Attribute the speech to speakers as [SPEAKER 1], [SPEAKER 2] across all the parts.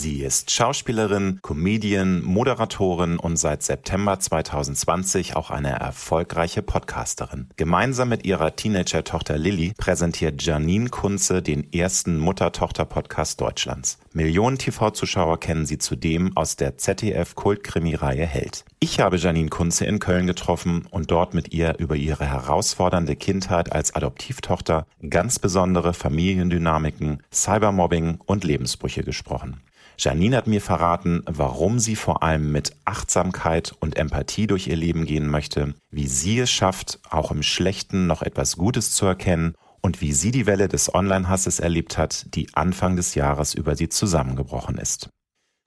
[SPEAKER 1] Sie ist Schauspielerin, Comedian, Moderatorin und seit September 2020 auch eine erfolgreiche Podcasterin. Gemeinsam mit ihrer Teenager-Tochter Lilly präsentiert Janine Kunze den ersten Mutter-Tochter-Podcast Deutschlands. Millionen TV-Zuschauer kennen sie zudem aus der ZDF-Kultkrimi-Reihe Held. Ich habe Janine Kunze in Köln getroffen und dort mit ihr über ihre herausfordernde Kindheit als Adoptivtochter, ganz besondere Familiendynamiken, Cybermobbing und Lebensbrüche gesprochen. Janine hat mir verraten, warum sie vor allem mit Achtsamkeit und Empathie durch ihr Leben gehen möchte, wie sie es schafft, auch im Schlechten noch etwas Gutes zu erkennen und wie sie die Welle des Online-Hasses erlebt hat, die Anfang des Jahres über sie zusammengebrochen ist.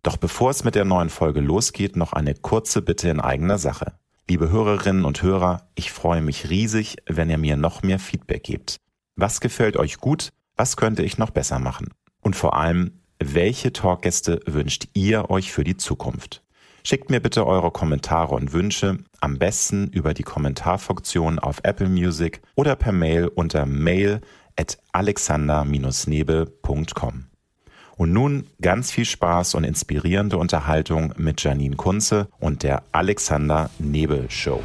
[SPEAKER 1] Doch bevor es mit der neuen Folge losgeht, noch eine kurze Bitte in eigener Sache. Liebe Hörerinnen und Hörer, ich freue mich riesig, wenn ihr mir noch mehr Feedback gebt. Was gefällt euch gut? Was könnte ich noch besser machen? Und vor allem, welche Talkgäste wünscht ihr euch für die Zukunft? Schickt mir bitte eure Kommentare und Wünsche am besten über die Kommentarfunktion auf Apple Music oder per Mail unter mail at alexander-nebe.com. Und nun ganz viel Spaß und inspirierende Unterhaltung mit Janine Kunze und der Alexander Nebe Show.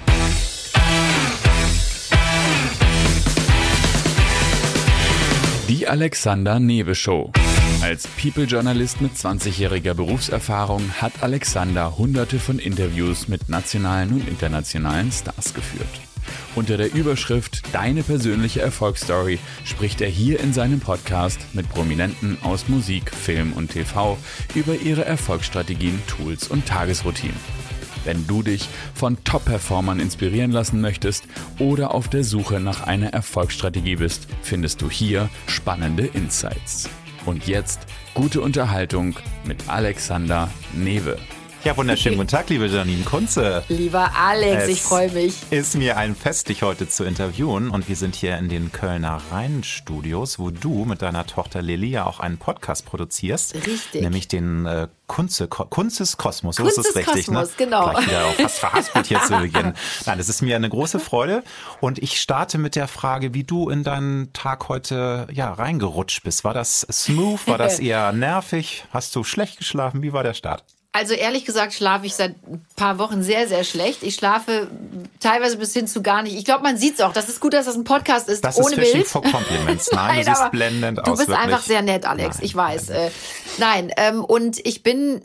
[SPEAKER 2] Die Alexander Nebe Show. Als People-Journalist mit 20-jähriger Berufserfahrung hat Alexander hunderte von Interviews mit nationalen und internationalen Stars geführt. Unter der Überschrift Deine persönliche Erfolgsstory spricht er hier in seinem Podcast mit Prominenten aus Musik, Film und TV über ihre Erfolgsstrategien, Tools und Tagesroutinen. Wenn du dich von Top-Performern inspirieren lassen möchtest oder auf der Suche nach einer Erfolgsstrategie bist, findest du hier spannende Insights. Und jetzt gute Unterhaltung mit Alexander Newe.
[SPEAKER 1] Ja, wunderschönen guten Tag, liebe Janine Kunze.
[SPEAKER 3] Lieber Alex, es ich freue mich.
[SPEAKER 1] Ist mir ein Fest, dich heute zu interviewen. Und wir sind hier in den Kölner Rheinstudios, wo du mit deiner Tochter Lilly ja auch einen Podcast produzierst.
[SPEAKER 3] Richtig.
[SPEAKER 1] Nämlich den äh, Kunze, Kunzes Kosmos,
[SPEAKER 3] so Kunzes ist es richtig. Ne? Kosmos, ne? genau.
[SPEAKER 1] Gleich wieder auch fast verhaspelt hier zu beginnen. Nein, es ist mir eine große Freude. Und ich starte mit der Frage, wie du in deinen Tag heute ja, reingerutscht bist. War das smooth? War das eher nervig? Hast du schlecht geschlafen? Wie war der Start?
[SPEAKER 3] Also ehrlich gesagt schlafe ich seit ein paar Wochen sehr, sehr schlecht. Ich schlafe teilweise bis hin zu gar nicht. Ich glaube, man sieht es auch. Das ist gut, dass das ein Podcast ist,
[SPEAKER 1] das
[SPEAKER 3] ohne
[SPEAKER 1] ist
[SPEAKER 3] Bild.
[SPEAKER 1] For Compliments. Nein, Nein du siehst blendend aus.
[SPEAKER 3] Du bist
[SPEAKER 1] wirklich.
[SPEAKER 3] einfach sehr nett, Alex.
[SPEAKER 1] Nein,
[SPEAKER 3] ich weiß.
[SPEAKER 1] Nein,
[SPEAKER 3] äh, nein ähm, und ich bin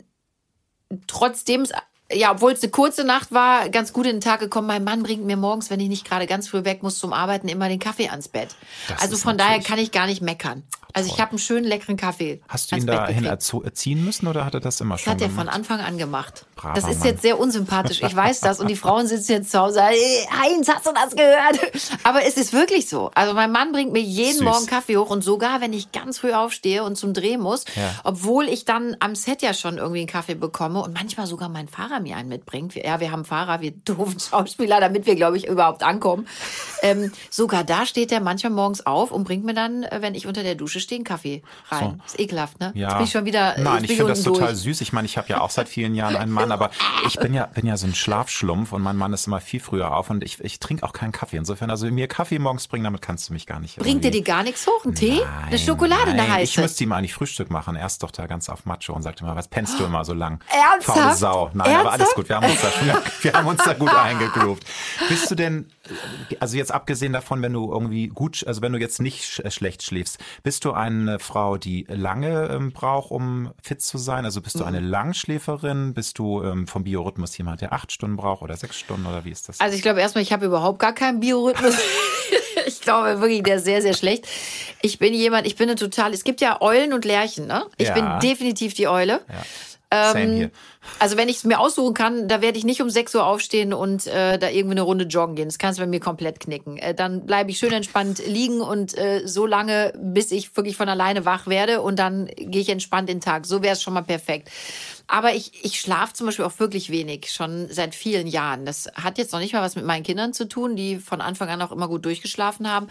[SPEAKER 3] trotzdem ja, obwohl es eine kurze Nacht war, ganz gut in den Tag gekommen. Mein Mann bringt mir morgens, wenn ich nicht gerade ganz früh weg muss zum Arbeiten, immer den Kaffee ans Bett. Das also von daher kann ich gar nicht meckern. Also ich habe einen schönen leckeren Kaffee.
[SPEAKER 1] Hast du ihn dahin erziehen müssen oder hat er das immer
[SPEAKER 3] das
[SPEAKER 1] schon
[SPEAKER 3] gemacht?
[SPEAKER 1] Das
[SPEAKER 3] hat er von Anfang an gemacht.
[SPEAKER 1] Braver
[SPEAKER 3] das ist
[SPEAKER 1] Mann.
[SPEAKER 3] jetzt sehr unsympathisch. Ich weiß das und die Frauen sitzen jetzt zu Hause. Hey, Heinz, hast du das gehört? Aber es ist wirklich so. Also mein Mann bringt mir jeden
[SPEAKER 1] Süß.
[SPEAKER 3] Morgen Kaffee hoch und sogar wenn ich ganz früh aufstehe und zum Dreh muss,
[SPEAKER 1] Ja.
[SPEAKER 3] obwohl ich dann am Set ja schon irgendwie einen Kaffee bekomme und manchmal sogar mein Fahrer mir einen mitbringt. Ja, wir haben Fahrer, wir doofen Schauspieler, damit wir, glaube ich, überhaupt ankommen. Ähm, sogar da steht er manchmal morgens auf und bringt mir dann, äh, wenn ich unter der Dusche einen Kaffee rein.
[SPEAKER 1] So.
[SPEAKER 3] Ist ekelhaft, ne?
[SPEAKER 1] Ja.
[SPEAKER 3] Jetzt bin ich schon wieder.
[SPEAKER 1] Nein,
[SPEAKER 3] jetzt
[SPEAKER 1] ich finde das total
[SPEAKER 3] durch.
[SPEAKER 1] süß. Ich meine, ich habe ja auch seit vielen Jahren einen Mann, aber ich bin ja, bin ja so ein Schlafschlumpf und mein Mann ist immer viel früher auf und ich, ich trinke auch keinen Kaffee. Insofern, also mir Kaffee morgens bringen, damit kannst du mich gar nicht.
[SPEAKER 3] Bringt dir die gar nichts hoch? Ein Tee?
[SPEAKER 1] Nein,
[SPEAKER 3] eine Schokolade,
[SPEAKER 1] nein.
[SPEAKER 3] eine heiße?
[SPEAKER 1] Ich müsste ihm eigentlich Frühstück machen. Er ist doch da ganz auf Macho und sagt immer, was pennst du immer so lang?
[SPEAKER 3] Ernsthaft?
[SPEAKER 1] Faule Sau. Nein, aber alles
[SPEAKER 3] Ernsthaft?
[SPEAKER 1] gut. Wir haben uns da schon, wir haben uns da gut eingegroovt. Bist du denn, also jetzt abgesehen davon, wenn du irgendwie gut, also wenn du jetzt nicht sch schlecht schläfst, bist du eine Frau, die lange ähm, braucht, um fit zu sein? Also bist du eine Langschläferin? Bist du ähm, vom Biorhythmus jemand, der acht Stunden braucht oder sechs Stunden oder wie ist das?
[SPEAKER 3] Also ich glaube erstmal, ich habe überhaupt gar keinen Biorhythmus. ich glaube wirklich, der ist sehr, sehr schlecht. Ich bin jemand, ich bin eine total, es gibt ja Eulen und Lerchen, ne? Ich
[SPEAKER 1] Ja.
[SPEAKER 3] bin definitiv die Eule.
[SPEAKER 1] Same
[SPEAKER 3] Ähm. Also wenn ich es mir aussuchen kann, da werde ich nicht um 6 Uhr aufstehen und äh, da irgendwie eine Runde joggen gehen. Das kannst du bei mir komplett knicken. Äh, dann bleibe ich schön entspannt liegen und äh, so lange, bis ich wirklich von alleine wach werde und dann gehe ich entspannt in den Tag. So wäre es schon mal perfekt. Aber ich, ich schlafe zum Beispiel auch wirklich wenig, schon seit vielen Jahren. Das hat jetzt noch nicht mal was mit meinen Kindern zu tun, die von Anfang an auch immer gut durchgeschlafen haben,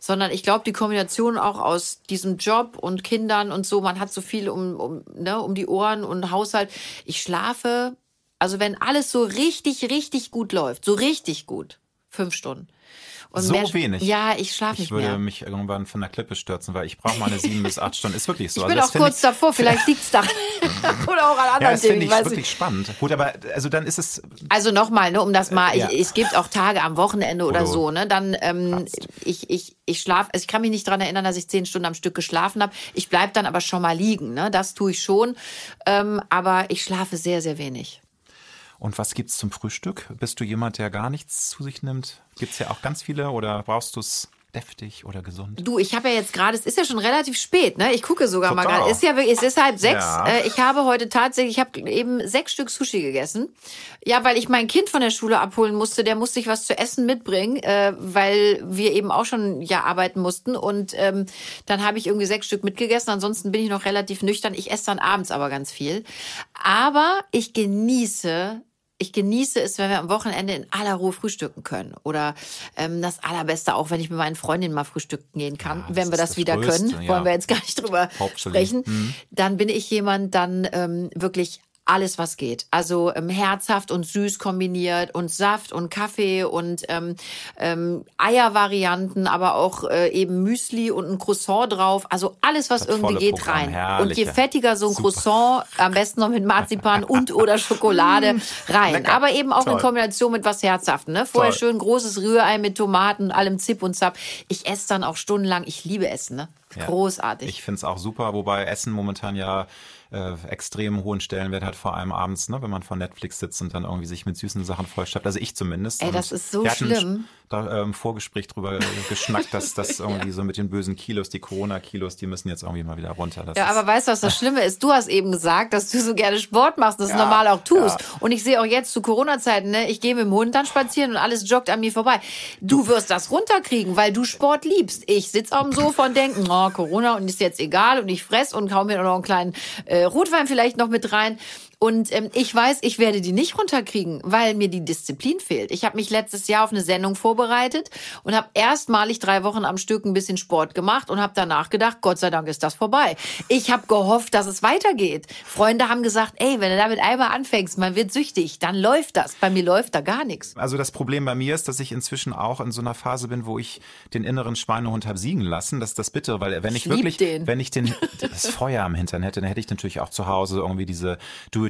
[SPEAKER 3] sondern ich glaube, die Kombination auch aus diesem Job und Kindern und so, man hat so viel um, um, ne, um die Ohren und Haushalt. Ich schlafe, also wenn alles so richtig, richtig gut läuft, so richtig gut, fünf Stunden. Und
[SPEAKER 1] so
[SPEAKER 3] mehr,
[SPEAKER 1] wenig?
[SPEAKER 3] Ja, ich schlafe
[SPEAKER 1] Ich
[SPEAKER 3] nicht
[SPEAKER 1] würde
[SPEAKER 3] mehr.
[SPEAKER 1] mich irgendwann von der Klippe stürzen, weil ich brauche meine sieben bis acht Stunden. Ist wirklich so.
[SPEAKER 3] Ich
[SPEAKER 1] Also
[SPEAKER 3] bin
[SPEAKER 1] das
[SPEAKER 3] auch kurz davor, vielleicht liegt's daran. Oder auch an
[SPEAKER 1] Ja,
[SPEAKER 3] anderen
[SPEAKER 1] das
[SPEAKER 3] Themen.
[SPEAKER 1] finde ich wirklich spannend. Gut, aber also dann ist es
[SPEAKER 3] Also nochmal, ne, um das mal,
[SPEAKER 1] Äh, ja.
[SPEAKER 3] ich, es gibt auch Tage am Wochenende oder
[SPEAKER 1] du
[SPEAKER 3] so, ne? Dann ähm, ich ich ich schlafe, also ich kann mich nicht dran erinnern, dass ich zehn Stunden am Stück geschlafen habe. Ich bleib dann aber schon mal liegen, ne? Das tue ich schon, ähm, aber ich schlafe sehr sehr wenig.
[SPEAKER 1] Und was gibt's zum Frühstück? Bist du jemand, der gar nichts zu sich nimmt? Gibt's ja auch ganz viele oder brauchst du es deftig oder gesund?
[SPEAKER 3] Du, ich habe ja jetzt gerade, es ist ja schon relativ spät, ne? Ich gucke sogar mal
[SPEAKER 1] Total.
[SPEAKER 3] gerade. Ist ja wirklich, es ist halb sechs.
[SPEAKER 1] Ja.
[SPEAKER 3] Äh, ich habe heute tatsächlich, ich habe eben sechs Stück Sushi gegessen. Ja, weil ich mein Kind von der Schule abholen musste. Der musste sich was zu essen mitbringen, äh, weil wir eben auch schon ja arbeiten mussten. Und ähm, dann habe ich irgendwie sechs Stück mitgegessen. Ansonsten bin ich noch relativ nüchtern. Ich esse dann abends aber ganz viel. Aber ich genieße ich genieße es, wenn wir am Wochenende in aller Ruhe frühstücken können. Oder ähm, das Allerbeste auch, wenn ich mit meinen Freundinnen mal frühstücken gehen kann,
[SPEAKER 1] Ja,
[SPEAKER 3] wenn wir das,
[SPEAKER 1] das
[SPEAKER 3] wieder
[SPEAKER 1] Größte,
[SPEAKER 3] können.
[SPEAKER 1] ja.
[SPEAKER 3] Wollen wir jetzt gar nicht drüber sprechen.
[SPEAKER 1] Mhm.
[SPEAKER 3] Dann bin ich jemand, dann ähm, wirklich alles, was geht. Also ähm, herzhaft und süß kombiniert und Saft und Kaffee und ähm, ähm, Eiervarianten, aber auch äh, eben Müsli und ein Croissant drauf. Also alles, was
[SPEAKER 1] Das
[SPEAKER 3] irgendwie geht,
[SPEAKER 1] Programm,
[SPEAKER 3] rein.
[SPEAKER 1] herrlich,
[SPEAKER 3] und je fettiger so ein
[SPEAKER 1] Super.
[SPEAKER 3] Croissant, am besten noch mit Marzipan und oder Schokolade rein.
[SPEAKER 1] Lecker.
[SPEAKER 3] Aber eben auch in
[SPEAKER 1] Toll.
[SPEAKER 3] Kombination mit was Herzhaftem. Ne? Vorher
[SPEAKER 1] Toll.
[SPEAKER 3] schön großes Rührei mit Tomaten, allem Zip und Zap. Ich esse dann auch stundenlang. Ich liebe Essen. Ne?
[SPEAKER 1] Ja.
[SPEAKER 3] Großartig.
[SPEAKER 1] Ich finde es auch super, wobei Essen momentan ja äh, extrem hohen Stellenwert hat, vor allem abends, ne, wenn man vor Netflix sitzt und dann irgendwie sich mit süßen Sachen vollstapft. Also ich zumindest.
[SPEAKER 3] Ey, das ist so
[SPEAKER 1] wir hatten
[SPEAKER 3] schlimm.
[SPEAKER 1] Da, ähm, Vorgespräch drüber geschnackt, dass das irgendwie so mit den bösen Kilos, die Corona-Kilos, die müssen jetzt irgendwie mal wieder runter. Das
[SPEAKER 3] Ja, aber weißt du, was das Schlimme ist? Du hast eben gesagt, dass du so gerne Sport machst, das normal auch tust. Und ich sehe auch jetzt zu Corona-Zeiten, ne, ich gehe mit dem Hund dann spazieren und alles joggt an mir vorbei. Du wirst das runterkriegen, weil du Sport liebst. Ich sitze auf dem Sofa und denke, oh, Corona und ist jetzt egal und ich fress und hau mir noch einen kleinen äh, Rotwein vielleicht noch mit rein. Und ähm, ich weiß, ich werde die nicht runterkriegen, weil mir die Disziplin fehlt. Ich habe mich letztes Jahr auf eine Sendung vorbereitet und habe erstmalig drei Wochen am Stück ein bisschen Sport gemacht und habe danach gedacht, Gott sei Dank ist das vorbei. Ich habe gehofft, dass es weitergeht. Freunde haben gesagt, ey, wenn du damit einmal anfängst, man wird süchtig, dann läuft das. Bei mir läuft da gar nichts.
[SPEAKER 1] Also das Problem bei mir ist, dass ich inzwischen auch in so einer Phase bin, wo ich den inneren Schweinehund habe siegen lassen. Das ist das Bittere, weil wenn ich,
[SPEAKER 3] Ich
[SPEAKER 1] wirklich,
[SPEAKER 3] den.
[SPEAKER 1] wenn ich den, das Feuer am Hintern hätte, dann hätte ich natürlich auch zu Hause irgendwie diese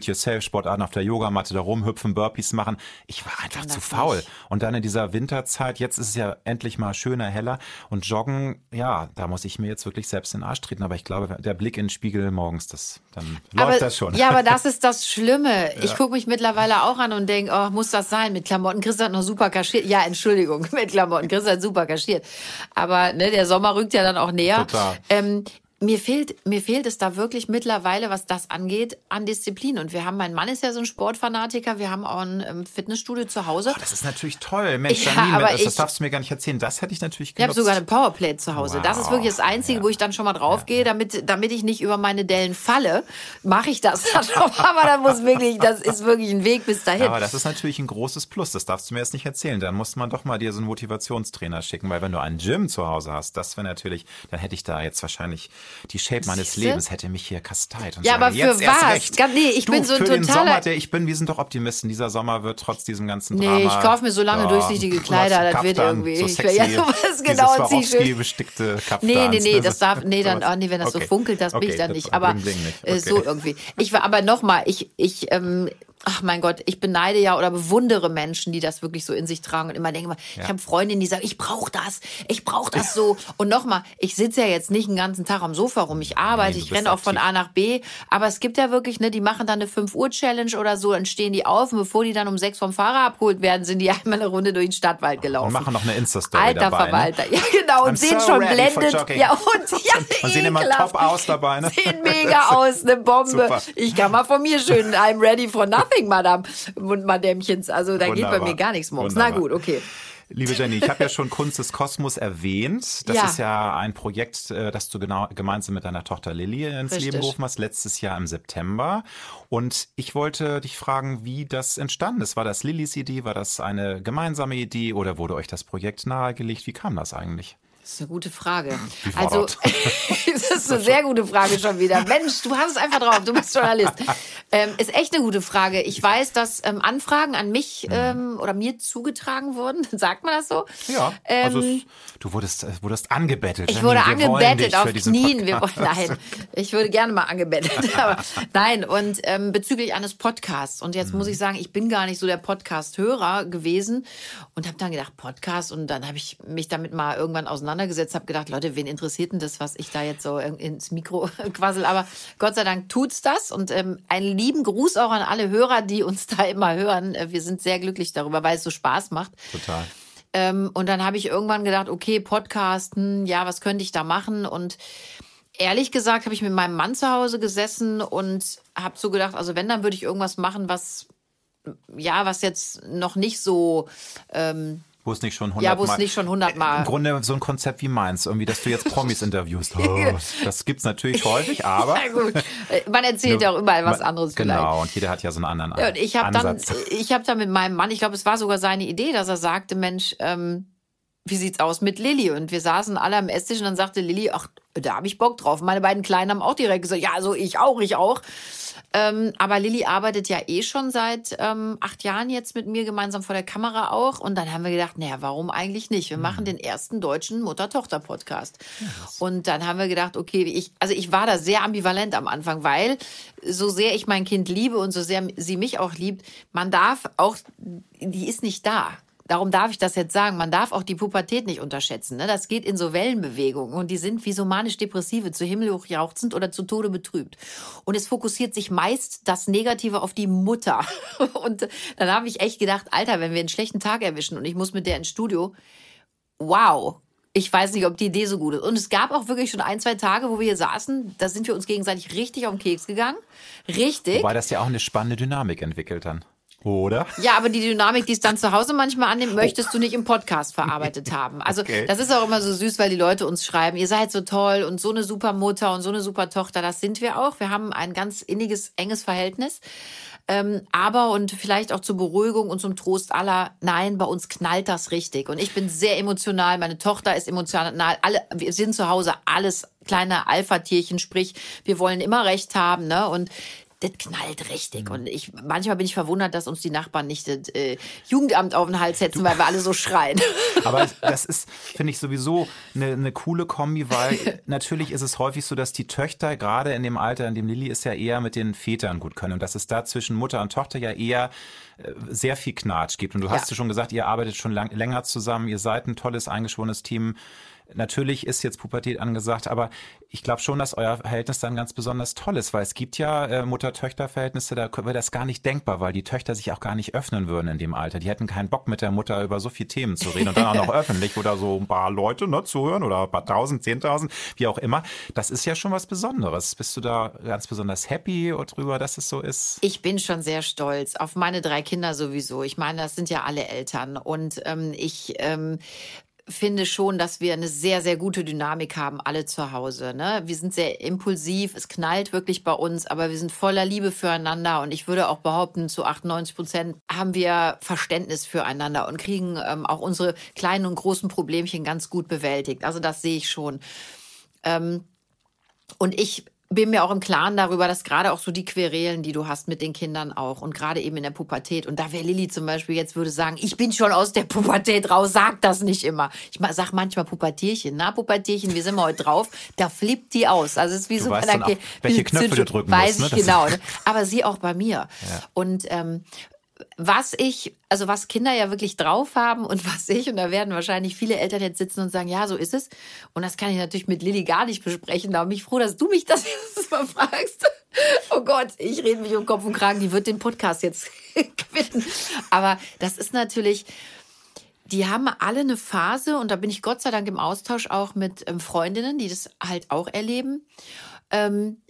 [SPEAKER 1] Do-it-yourself-Sportarten auf der Yogamatte da rumhüpfen, Burpees machen. Ich war einfach zu faul.
[SPEAKER 3] nicht.
[SPEAKER 1] Und dann in dieser Winterzeit, jetzt ist es ja endlich mal schöner, heller und joggen, ja, da muss ich mir jetzt wirklich selbst in den Arsch treten. Aber ich glaube, der Blick in den Spiegel morgens, das, dann läuft das schon.
[SPEAKER 3] Ja, aber das ist das Schlimme. Ich gucke mich mittlerweile auch an und denke, oh, muss das sein? Mit Klamotten. Chris hat noch super kaschiert. Ja, Entschuldigung, mit Klamotten. Chris hat super kaschiert. Aber ne, der Sommer rückt ja dann auch näher.
[SPEAKER 1] Total.
[SPEAKER 3] Ähm, mir fehlt, mir fehlt es da wirklich mittlerweile, was das angeht, an Disziplin. Und wir haben, mein Mann ist ja so ein Sportfanatiker, wir haben auch ein ähm, Fitnessstudio zu Hause.
[SPEAKER 1] Oh, das ist natürlich toll. Mensch,
[SPEAKER 3] Ja,
[SPEAKER 1] Janine,
[SPEAKER 3] aber
[SPEAKER 1] das,
[SPEAKER 3] ich-
[SPEAKER 1] das darfst du mir gar nicht erzählen. Das hätte ich natürlich
[SPEAKER 3] Ich habe
[SPEAKER 1] genutzt.
[SPEAKER 3] sogar eine Powerplate zu Hause. Das ist
[SPEAKER 1] Wow.
[SPEAKER 3] wirklich das Einzige, wo ich dann schon mal draufgehe, damit, damit ich nicht über meine Dellen falle, mache ich das dann schon. Aber da muss wirklich, das ist wirklich ein Weg bis dahin.
[SPEAKER 1] Aber das ist natürlich ein großes Plus. Das darfst du mir jetzt nicht erzählen. Dann muss man doch mal dir so einen Motivationstrainer schicken, weil wenn du ein Gym zu Hause hast, das wäre natürlich, dann hätte ich da jetzt wahrscheinlich die Shape meines
[SPEAKER 3] Siehste?
[SPEAKER 1] Lebens hätte mich hier kasteit. Und
[SPEAKER 3] Ja, aber für was? Nee, ich
[SPEAKER 1] du,
[SPEAKER 3] bin so ein
[SPEAKER 1] für den
[SPEAKER 3] totaler-
[SPEAKER 1] Sommer, der ich bin, wir sind doch Optimisten. Dieser Sommer wird trotz diesem ganzen
[SPEAKER 3] Nee,
[SPEAKER 1] Drama.
[SPEAKER 3] ich kauf mir so lange durchsichtige Kleider, das wird irgendwie-
[SPEAKER 1] So
[SPEAKER 3] ich-
[SPEAKER 1] sexy,
[SPEAKER 3] ja, was
[SPEAKER 1] dieses
[SPEAKER 3] genau, zieh ich
[SPEAKER 1] Swarovski
[SPEAKER 3] schön.
[SPEAKER 1] bestickte Kaftan.
[SPEAKER 3] Nee, nee, nee, das darf, nee, dann,
[SPEAKER 1] Sowas.
[SPEAKER 3] oh, nee, wenn das
[SPEAKER 1] Okay.
[SPEAKER 3] so funkelt, das bin
[SPEAKER 1] Okay,
[SPEAKER 3] ich dann nicht. Aber
[SPEAKER 1] nicht.
[SPEAKER 3] äh,
[SPEAKER 1] Okay.
[SPEAKER 3] so irgendwie. Ich war aber nochmal, ich, ich, ähm, ach mein Gott, ich beneide ja oder bewundere Menschen, die das wirklich so in sich tragen und immer denke mal, ich habe Freundinnen, die sagen, ich brauche das, ich brauche das so. Und nochmal, ich sitze ja jetzt nicht den ganzen Tag am Sofa rum, ich arbeite,
[SPEAKER 1] du
[SPEAKER 3] ich renne auch von. A nach B, aber es gibt ja wirklich, ne, die machen dann eine 5 Uhr Challenge oder so, dann stehen die auf und bevor die dann um sechs vom Fahrer abgeholt werden, sind die einmal eine Runde durch den Stadtwald gelaufen.
[SPEAKER 1] Und machen noch eine Insta-Story
[SPEAKER 3] Alter
[SPEAKER 1] dabei. Ne?
[SPEAKER 3] Verwalter, ja genau, und
[SPEAKER 1] I'm
[SPEAKER 3] sehen
[SPEAKER 1] so
[SPEAKER 3] schon blendet. Ja, und ja,
[SPEAKER 1] Und sehen immer top aus dabei. Ne?
[SPEAKER 3] Sehen mega aus, eine Bombe.
[SPEAKER 1] Super.
[SPEAKER 3] Ich kann mal von mir schön, I'm ready for nothing, Madame und Madämchens. Also da geht bei
[SPEAKER 1] Wunderbar.
[SPEAKER 3] mir gar nichts morgens. Na
[SPEAKER 1] Wunderbar.
[SPEAKER 3] gut, okay.
[SPEAKER 1] Liebe Jenny, ich habe ja schon Kunst des Kosmos erwähnt. Das
[SPEAKER 3] Ja.
[SPEAKER 1] ist ja ein Projekt, äh, das du genau gemeinsam mit deiner Tochter Lilly ins
[SPEAKER 3] Richtig.
[SPEAKER 1] Leben gerufen hast, letztes Jahr im September. Und ich wollte dich fragen, wie das entstanden ist. War das Lillys Idee? War das eine gemeinsame Idee oder wurde euch das Projekt nahegelegt? Wie kam das eigentlich?
[SPEAKER 3] Das ist eine gute Frage. Also, das ist eine sehr gute Frage schon wieder. Mensch, du hast es einfach drauf, du bist Journalist. Ähm, ist echt eine gute Frage. Ich weiß, dass ähm, Anfragen an mich ähm, oder mir zugetragen wurden. Sagt man das so?
[SPEAKER 1] Ja. also es, du wurdest, äh, wurdest angebettelt.
[SPEAKER 3] Ich wurde
[SPEAKER 1] Wir
[SPEAKER 3] angebettet auf Knien. Wir wollen, nein, ich würde gerne mal angebettet. Aber nein, und ähm, bezüglich eines Podcasts. Und jetzt
[SPEAKER 1] Mhm.
[SPEAKER 3] muss ich sagen, ich bin gar nicht so der Podcast-Hörer gewesen und habe dann gedacht, Podcast. Und dann habe ich mich damit mal irgendwann auseinandergesetzt, habe gedacht, Leute, wen interessiert denn das, was ich da jetzt so in- ins Mikro quassel? Aber Gott sei Dank tut's das. Und ähm, einen lieben Gruß auch an alle Hörer, die uns da immer hören. Äh, Wir sind sehr glücklich darüber, weil es so Spaß macht.
[SPEAKER 1] Total.
[SPEAKER 3] Ähm, und dann habe ich irgendwann gedacht, okay, Podcasten, ja, was könnte ich da machen? Und ehrlich gesagt habe ich mit meinem Mann zu Hause gesessen und habe so gedacht, also wenn, dann würde ich irgendwas machen, was ja, was jetzt noch nicht so, ähm,
[SPEAKER 1] Wo es nicht schon
[SPEAKER 3] ja, wo es nicht schon
[SPEAKER 1] Im
[SPEAKER 3] hundertmal.
[SPEAKER 1] Grunde so ein Konzept wie meins, irgendwie, dass du jetzt Promis interviewst. Oh, das gibt's natürlich häufig, aber.
[SPEAKER 3] Ja, gut. Äh, Man erzählt ja auch überall was anderes vielleicht.
[SPEAKER 1] Genau, und jeder hat ja so einen anderen
[SPEAKER 3] Ja, und ich habe dann,
[SPEAKER 1] Ansatz.
[SPEAKER 3] ich habe dann mit meinem Mann, ich glaube, es war sogar seine Idee, dass er sagte, Mensch, ähm, wie sieht's aus mit Lilly? Und wir saßen alle am Esstisch und dann sagte Lilly, ach, da habe ich Bock drauf. Meine beiden Kleinen haben auch direkt gesagt, ja, so ich auch, ich auch. Ähm, aber Lilly arbeitet ja eh schon seit ähm, acht Jahren jetzt mit mir gemeinsam vor der Kamera auch. Und dann haben wir gedacht, naja, warum eigentlich nicht? Wir machen den ersten deutschen Mutter-Tochter-Podcast. Und dann haben wir gedacht, okay, ich, also ich war da sehr ambivalent am Anfang, weil so sehr ich mein Kind liebe und so sehr sie mich auch liebt, man darf auch, die ist nicht da. Darum darf ich das jetzt sagen. Man darf auch die Pubertät nicht unterschätzen. Ne? Das geht in so Wellenbewegungen und die sind wie so manisch-depressive, zu Himmel hochjauchzend oder zu Tode betrübt. Und es fokussiert sich meist das Negative auf die Mutter. Und dann habe ich echt gedacht, Alter, wenn wir einen schlechten Tag erwischen und ich muss mit der ins Studio, wow. Ich weiß nicht, ob die Idee so gut ist. Und es gab auch wirklich schon ein, zwei Tage, wo wir hier saßen, da sind wir uns gegenseitig richtig auf den Keks gegangen. Richtig.
[SPEAKER 1] Wobei das ja auch eine spannende Dynamik entwickelt dann. Oder?
[SPEAKER 3] Ja, aber die Dynamik, die es dann zu Hause manchmal annimmt, möchtest du nicht im Podcast verarbeitet haben. Also
[SPEAKER 1] Okay.
[SPEAKER 3] das ist auch immer so süß, weil die Leute uns schreiben, ihr seid so toll und so eine super Mutter und so eine super Tochter. Das sind wir auch. Wir haben ein ganz inniges, enges Verhältnis. Ähm, aber und vielleicht auch zur Beruhigung und zum Trost aller, nein, bei uns knallt das richtig. Und ich bin sehr emotional, meine Tochter ist emotional, alle, wir sind zu Hause alles kleine Alpha-Tierchen, sprich, wir wollen immer Recht haben, ne? Und das knallt richtig. Und ich, manchmal bin ich verwundert, dass uns die Nachbarn nicht das äh, Jugendamt auf den Hals setzen, weil wir alle so schreien.
[SPEAKER 1] Aber das ist, finde ich, sowieso eine, eine coole Kombi, weil natürlich ist es häufig so, dass die Töchter, gerade in dem Alter, in dem Lilly ist, ja eher mit den Vätern gut können. Und dass es da zwischen Mutter und Tochter ja eher äh, sehr viel Knatsch gibt. Und du hast
[SPEAKER 3] Ja.
[SPEAKER 1] ja schon gesagt, ihr arbeitet schon lang, länger zusammen, ihr seid ein tolles, eingeschworenes Team. Natürlich ist jetzt Pubertät angesagt, aber ich glaube schon, dass euer Verhältnis dann ganz besonders toll ist, weil es gibt ja äh, Mutter-Töchter-Verhältnisse, da wäre das gar nicht denkbar, weil die Töchter sich auch gar nicht öffnen würden in dem Alter. Die hätten keinen Bock mit der Mutter über so viele Themen zu reden und dann auch noch öffentlich oder so ein paar Leute ne, zuhören oder ein paar tausend, zehntausend, wie auch immer. Das ist ja schon was Besonderes. Bist du da ganz besonders happy drüber, dass es so ist?
[SPEAKER 3] Ich bin schon sehr stolz auf meine drei Kinder sowieso. Ich meine, das sind ja alle Eltern. Und ähm, ich ähm, finde schon, dass wir eine sehr, sehr gute Dynamik haben, alle zu Hause. Ne? Wir sind sehr impulsiv, es knallt wirklich bei uns, aber wir sind voller Liebe füreinander. Und ich würde auch behaupten, zu 98 Prozent haben wir Verständnis füreinander und kriegen ähm, auch unsere kleinen und großen Problemchen ganz gut bewältigt. Also das sehe ich schon. Ähm, und ich bin mir auch im Klaren darüber, dass gerade auch so die Querelen, die du hast mit den Kindern auch und gerade eben in der Pubertät. Und da wäre Lilly zum Beispiel jetzt würde sagen, ich bin schon aus der Pubertät raus, sag das nicht immer. Ich sag manchmal Pubertierchen, na Pubertierchen, wie sind wir heute drauf? Da flippt die aus. Also es ist wie
[SPEAKER 1] Du
[SPEAKER 3] so
[SPEAKER 1] weißt dann auch, welche Knöpfe du drücken
[SPEAKER 3] Weiß
[SPEAKER 1] musst, ne?
[SPEAKER 3] ich genau. Ne? Aber sie auch bei mir. Und ähm, was ich, also was Kinder ja wirklich drauf haben und was ich, und da werden wahrscheinlich viele Eltern jetzt sitzen und sagen, ja, so ist es. Und das kann ich natürlich mit Lilly gar nicht besprechen. Da bin ich froh, dass du mich das jetzt mal fragst. Oh Gott, ich rede mich um Kopf und Kragen. Die wird den Podcast jetzt quitten. Aber das ist natürlich, die haben alle eine Phase und da bin ich Gott sei Dank im Austausch auch mit ähm, Freundinnen, die das halt auch erleben. Ähm,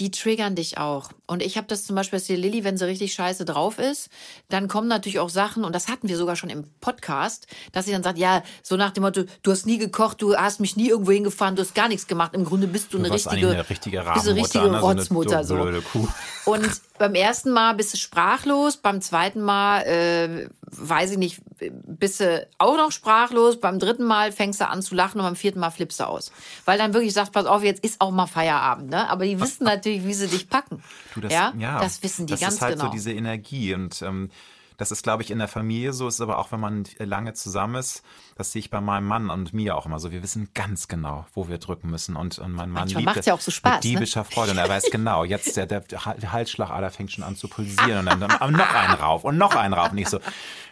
[SPEAKER 3] die triggern dich auch. Und ich habe das zum Beispiel, dass die Lilly, wenn sie richtig scheiße drauf ist, dann kommen natürlich auch Sachen, und das hatten wir sogar schon im Podcast, dass sie dann sagt, ja, so nach dem Motto, du hast nie gekocht, du hast mich nie irgendwo hingefahren, du hast gar nichts gemacht. Im Grunde bist du eine
[SPEAKER 1] Du
[SPEAKER 3] richtige,
[SPEAKER 1] eine richtige
[SPEAKER 3] bist eine richtige
[SPEAKER 1] Rabenmutter, ne? So eine
[SPEAKER 3] Rotzmutter. So.
[SPEAKER 1] blöde Kuh.
[SPEAKER 3] Und beim ersten Mal bist du sprachlos, beim zweiten Mal äh, weiß ich nicht, bist du auch noch sprachlos. Beim dritten Mal fängst du an zu lachen und beim vierten Mal flippst du aus. Weil dann wirklich sagst, pass auf, jetzt ist auch mal Feierabend. Ne? Aber die wissen natürlich, wie sie dich packen.
[SPEAKER 1] Du, das,
[SPEAKER 3] ja?
[SPEAKER 1] ja,
[SPEAKER 3] das wissen die
[SPEAKER 1] das
[SPEAKER 3] ganz
[SPEAKER 1] ist halt
[SPEAKER 3] genau.
[SPEAKER 1] so diese Energie und ähm, das ist, glaube ich, in der Familie so, ist aber auch, wenn man lange zusammen ist, das sehe ich bei meinem Mann und mir auch immer so. Wir wissen ganz genau, wo wir drücken müssen. Und, und mein Mann
[SPEAKER 3] Manchmal
[SPEAKER 1] liebt
[SPEAKER 3] macht's ja auch so Spaß,
[SPEAKER 1] mit diebischer Freude. Und er weiß genau, jetzt der, der Halsschlagader fängt schon an zu pulsieren und dann, dann noch einen rauf und noch einen rauf. Und ich so,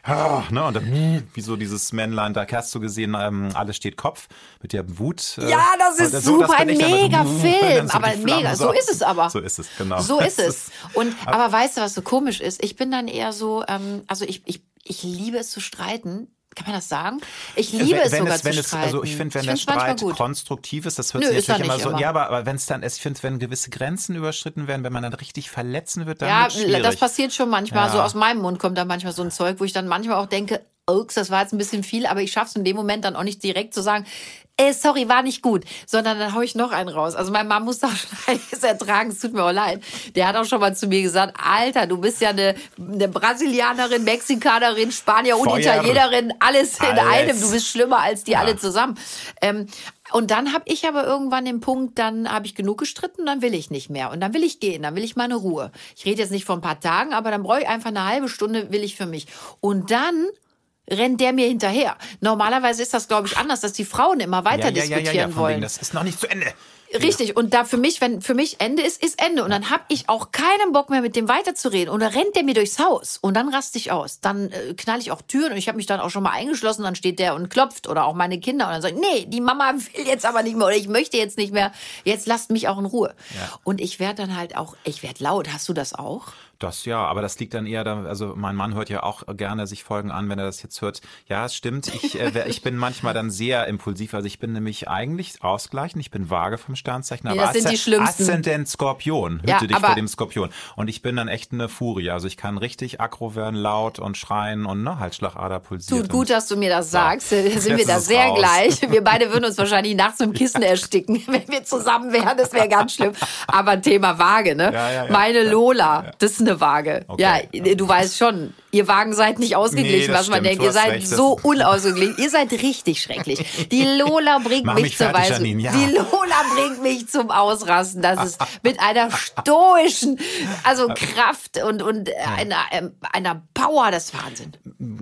[SPEAKER 1] ah, ne? Und dann, wie so dieses Männlein, da hast du gesehen, ähm, alles steht Kopf mit der Wut.
[SPEAKER 3] äh, ja, das ist
[SPEAKER 1] so,
[SPEAKER 3] super, ein
[SPEAKER 1] ich dann
[SPEAKER 3] mega
[SPEAKER 1] so,
[SPEAKER 3] Film.
[SPEAKER 1] so
[SPEAKER 3] aber mega, so ist es aber.
[SPEAKER 1] So ist es, genau.
[SPEAKER 3] So ist
[SPEAKER 1] Das
[SPEAKER 3] es. Und, aber weißt du, was so komisch ist? Ich bin dann eher so, ähm, also ich, ich, ich liebe es zu streiten. Kann man das sagen? Ich liebe es
[SPEAKER 1] wenn
[SPEAKER 3] sogar
[SPEAKER 1] es, wenn
[SPEAKER 3] zu
[SPEAKER 1] es,
[SPEAKER 3] streiten.
[SPEAKER 1] Also ich finde, wenn der
[SPEAKER 3] find's manchmal
[SPEAKER 1] Streit konstruktiv ist, das hört
[SPEAKER 3] Nö,
[SPEAKER 1] sich
[SPEAKER 3] ist
[SPEAKER 1] natürlich immer so.
[SPEAKER 3] immer.
[SPEAKER 1] Ja, aber, aber wenn es dann, ich finde, wenn gewisse Grenzen überschritten werden, wenn man dann richtig verletzen wird, dann
[SPEAKER 3] Ja,
[SPEAKER 1] wird schwierig.
[SPEAKER 3] das passiert schon manchmal.
[SPEAKER 1] Ja.
[SPEAKER 3] So aus meinem Mund kommt dann manchmal so ein Zeug, wo ich dann manchmal auch denke, ups, das war jetzt ein bisschen viel, aber ich schaffe es in dem Moment dann auch nicht direkt zu sagen, äh, sorry, war nicht gut, sondern dann hau ich noch einen raus. Also mein Mann muss da schon einiges ertragen, es tut mir auch leid. Der hat auch schon mal zu mir gesagt, Alter, du bist ja eine, eine Brasilianerin, Mexikanerin, Spanier und
[SPEAKER 1] Feuer.
[SPEAKER 3] Italienerin, alles in
[SPEAKER 1] Alles.
[SPEAKER 3] einem. Du bist schlimmer als die
[SPEAKER 1] Ja.
[SPEAKER 3] alle zusammen. Ähm, und dann habe ich aber irgendwann den Punkt, dann habe ich genug gestritten, dann will ich nicht mehr. Und dann will ich gehen, dann will ich meine Ruhe. Ich rede jetzt nicht von ein paar Tagen, aber dann brauche ich einfach eine halbe Stunde, will ich für mich. Und dann rennt der mir hinterher. Normalerweise ist das, glaube ich, anders, dass die Frauen immer weiter
[SPEAKER 1] ja, ja, ja,
[SPEAKER 3] diskutieren
[SPEAKER 1] ja, ja,
[SPEAKER 3] wollen.
[SPEAKER 1] wegen, das ist noch nicht zu Ende.
[SPEAKER 3] Richtig. Und da für mich, wenn für mich Ende ist, ist Ende. Und dann habe ich auch keinen Bock mehr, mit dem weiterzureden. Und dann rennt der mir durchs Haus. Und dann raste ich aus. Dann äh, knall ich auch Türen. Und ich habe mich dann auch schon mal eingeschlossen. Dann steht der und klopft. Oder auch meine Kinder. Und dann sage ich, nee, die Mama will jetzt aber nicht mehr. Oder ich möchte jetzt nicht mehr. Jetzt lasst mich auch in Ruhe. Und ich werde dann halt auch, ich werde laut. Hast du das auch?
[SPEAKER 1] Das ja, aber das liegt dann eher da, also mein Mann hört ja auch gerne sich Folgen an, wenn er das jetzt hört. Ja, es stimmt. Ich, äh, ich bin manchmal dann sehr impulsiv. Also ich bin nämlich eigentlich ausgleichend. Ich bin vage vom Sternzeichen, aber
[SPEAKER 3] das sind die schlimmsten.
[SPEAKER 1] Aszendent Skorpion. Hüte
[SPEAKER 3] Ja,
[SPEAKER 1] dich vor dem Skorpion. Und ich bin dann echt eine Furie. Also ich kann richtig aggro werden, laut und schreien und ne, Halsschlagader pulsiert.
[SPEAKER 3] Tut gut, dass du mir das sagst. Da
[SPEAKER 1] Jetzt
[SPEAKER 3] sind wir da sehr
[SPEAKER 1] raus.
[SPEAKER 3] gleich. Wir beide würden uns wahrscheinlich nachts im Kissen ersticken, wenn wir zusammen wären. Das wäre ganz schlimm. Aber Thema Waage, ne?
[SPEAKER 1] Ja, ja, ja.
[SPEAKER 3] Meine Lola, das ist eine Waage.
[SPEAKER 1] Okay,
[SPEAKER 3] ja,
[SPEAKER 1] ja.
[SPEAKER 3] du weißt schon, ihr Wagen seid nicht ausgeglichen,
[SPEAKER 1] Nee,
[SPEAKER 3] was man
[SPEAKER 1] stimmt.
[SPEAKER 3] denkt.
[SPEAKER 1] Du
[SPEAKER 3] Ihr seid
[SPEAKER 1] recht,
[SPEAKER 3] so unausgeglichen. Ihr seid richtig schrecklich. Die Lola bringt mich,
[SPEAKER 1] mich
[SPEAKER 3] zur
[SPEAKER 1] fertig,
[SPEAKER 3] Weise.
[SPEAKER 1] Janine, ja.
[SPEAKER 3] Die Lola bringt mich zum Ausrasten. Das ist mit einer stoischen, also Kraft und, und einer, ähm, einer Power, das Wahnsinn.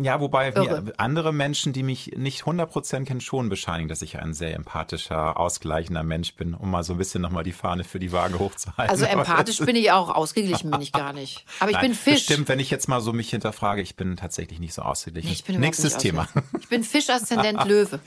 [SPEAKER 1] Ja, wobei andere Menschen, die mich nicht 100% kennen, schon bescheinigen, dass ich ein sehr empathischer, ausgleichender Mensch bin, um mal so ein bisschen nochmal die Fahne für die Waage hochzuhalten.
[SPEAKER 3] Also empathisch bin ich auch, ausgeglichen bin ich gar nicht. Aber ich
[SPEAKER 1] Nein,
[SPEAKER 3] bin Fisch.
[SPEAKER 1] Bestimmt, wenn ich jetzt mal so mich hinterfrage, ich bin tatsächlich nicht so ausgeglichen.
[SPEAKER 3] Nee, ich bin überhaupt
[SPEAKER 1] Nächstes
[SPEAKER 3] nicht
[SPEAKER 1] Thema.
[SPEAKER 3] ausgeglichen. Ich bin Fisch, Aszendent Löwe.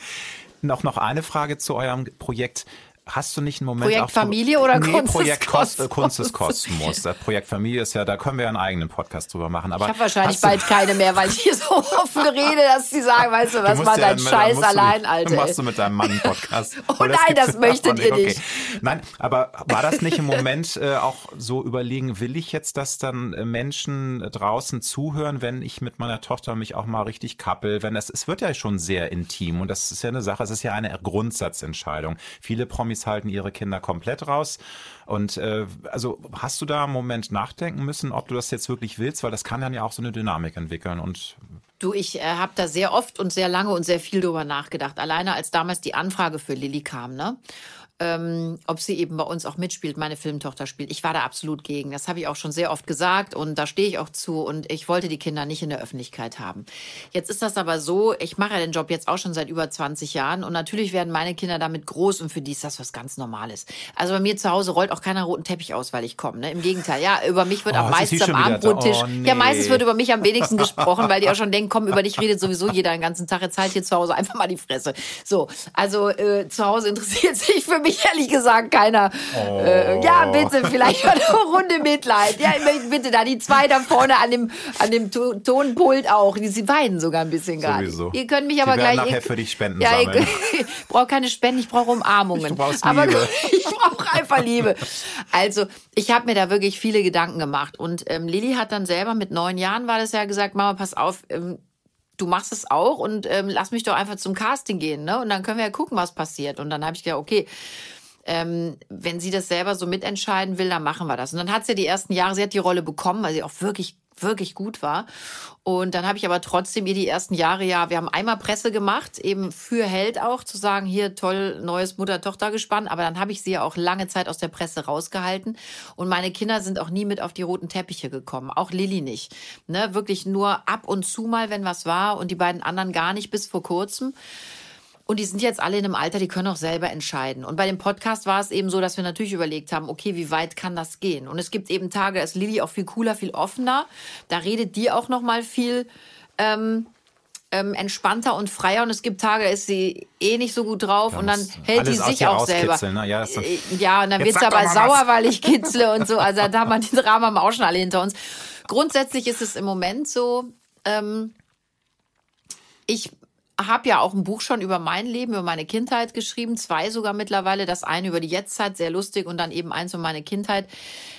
[SPEAKER 1] noch, noch eine Frage zu eurem Projekt. Hast du nicht einen Moment
[SPEAKER 3] Projekt
[SPEAKER 1] auch
[SPEAKER 3] Familie oder
[SPEAKER 1] nee,
[SPEAKER 3] Kunst
[SPEAKER 1] Projekt Kos- äh,
[SPEAKER 3] Kosmos?
[SPEAKER 1] Kunst des Kosmos. Das Projekt Familie ist ja, da können wir ja einen eigenen Podcast drüber machen. Aber
[SPEAKER 3] Ich habe wahrscheinlich
[SPEAKER 1] du-
[SPEAKER 3] bald keine mehr, weil ich hier so offen rede, dass sie sagen, weißt du,
[SPEAKER 1] Du
[SPEAKER 3] was
[SPEAKER 1] musst
[SPEAKER 3] war
[SPEAKER 1] ja
[SPEAKER 3] dein Scheiß
[SPEAKER 1] du
[SPEAKER 3] allein,
[SPEAKER 1] nicht-
[SPEAKER 3] Alter.
[SPEAKER 1] Machst du mit deinem Mann einen Podcast.
[SPEAKER 3] Oh nein, das
[SPEAKER 1] ja
[SPEAKER 3] möchtet ihr nicht.
[SPEAKER 1] Nein, aber war das nicht im Moment äh, auch so überlegen, will ich jetzt, dass dann äh, Menschen draußen zuhören, wenn ich mit meiner Tochter mich auch mal richtig kappel, wenn es, es wird ja schon sehr intim und das ist ja eine Sache, es ist ja eine Grundsatzentscheidung. Viele Promis halten ihre Kinder komplett raus und äh, also hast du da einen Moment nachdenken müssen, ob du das jetzt wirklich willst, weil das kann dann ja auch so eine Dynamik entwickeln und
[SPEAKER 3] Du, ich äh, habe da sehr oft und sehr lange und sehr viel drüber nachgedacht. Alleine als damals die Anfrage für Lilly kam, ne? Ähm, ob sie eben bei uns auch mitspielt, meine Filmtochter spielt. Ich war da absolut gegen. Das habe ich auch schon sehr oft gesagt und da stehe ich auch zu und ich wollte die Kinder nicht in der Öffentlichkeit haben. Jetzt ist das aber so, ich mache ja den Job jetzt auch schon seit über 20 Jahren und natürlich werden meine Kinder damit groß und für die ist das was ganz Normales. Also bei mir zu Hause rollt auch keiner roten Teppich aus, weil ich komme. Ne? Im Gegenteil, ja, über mich wird
[SPEAKER 1] Oh,
[SPEAKER 3] am meisten am. Abendbrottisch.
[SPEAKER 1] Oh, nee.
[SPEAKER 3] Ja, meistens wird über mich am wenigsten gesprochen, weil die auch schon denken, komm, über dich redet sowieso jeder den ganzen Tag. Jetzt halt hier zu Hause einfach mal die Fresse. So, also äh, zu Hause interessiert sich für mich ehrlich gesagt keiner. Äh, ja, bitte, vielleicht eine Runde Mitleid. Ja, ich möchte bitte da die zwei da vorne an dem, an dem To- Tonpult auch. Die sie weinen sogar ein bisschen nicht. Ihr könnt mich
[SPEAKER 1] Die
[SPEAKER 3] aber
[SPEAKER 1] werden
[SPEAKER 3] gleich.
[SPEAKER 1] nachher
[SPEAKER 3] ihr,
[SPEAKER 1] für dich Spenden
[SPEAKER 3] ja, ich brauche keine Spenden, ich brauche Umarmungen.
[SPEAKER 1] Du brauchst
[SPEAKER 3] aber
[SPEAKER 1] Liebe.
[SPEAKER 3] ich brauche einfach Liebe. Also, ich habe mir da wirklich viele Gedanken gemacht. Und ähm, Lilly hat dann selber mit neun Jahren war das ja gesagt, Mama, pass auf, ähm, du machst es auch und ähm, lass mich doch einfach zum Casting gehen, ne? Und dann können wir ja gucken, was passiert. Und dann habe ich gedacht, okay, ähm, wenn sie das selber so mitentscheiden will, dann machen wir das. Und dann hat sie die ersten Jahre, sie hat die Rolle bekommen, weil sie auch wirklich wirklich gut war. Und dann habe ich aber trotzdem ihr die ersten Jahre ja, wir haben einmal Presse gemacht, eben für Held auch, zu sagen, hier toll, neues Mutter-Tochter-Gespann. Aber dann habe ich sie ja auch lange Zeit aus der Presse rausgehalten. Und meine Kinder sind auch nie mit auf die roten Teppiche gekommen. Auch Lilly nicht. Ne, wirklich nur ab und zu mal, wenn was war. Und die beiden anderen gar nicht bis vor kurzem. Und die sind jetzt alle in einem Alter, die können auch selber entscheiden. Und bei dem Podcast war es eben so, dass wir natürlich überlegt haben, okay, wie weit kann das gehen? Und es gibt eben Tage, da ist Lilly auch viel cooler, viel offener. Da redet die auch noch mal viel ähm, ähm, entspannter und freier. Und es gibt Tage, da ist sie eh nicht so gut drauf und dann hält die sich auch selber.
[SPEAKER 1] Ne? Ja,
[SPEAKER 3] äh, ja, und dann wird sie aber sauer, was. weil ich kitzle und so. Also da haben wir die Drama auch schon alle hinter uns. Grundsätzlich ist es im Moment so, ähm, ich habe ja auch ein Buch schon über mein Leben, über meine Kindheit geschrieben, zwei sogar mittlerweile. Das eine über die Jetztzeit, sehr lustig, und dann eben eins über meine Kindheit.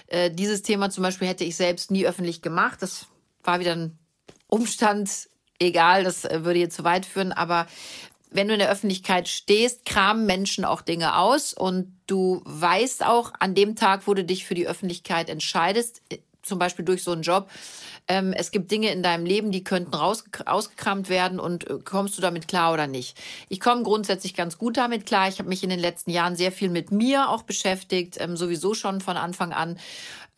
[SPEAKER 3] Äh, dieses Thema zum Beispiel hätte ich selbst nie öffentlich gemacht. Das war wieder ein Umstand, egal, das äh, würde jetzt zu weit führen, aber wenn du in der Öffentlichkeit stehst, kramen Menschen auch Dinge aus und du weißt auch an dem Tag, wo du dich für die Öffentlichkeit entscheidest, zum Beispiel durch so einen Job, ähm, es gibt Dinge in deinem Leben, die könnten raus, ausgekramt werden und äh, kommst du damit klar oder nicht? Ich komme grundsätzlich ganz gut damit klar. Ich habe mich in den letzten Jahren sehr viel mit mir auch beschäftigt, ähm, sowieso schon von Anfang an.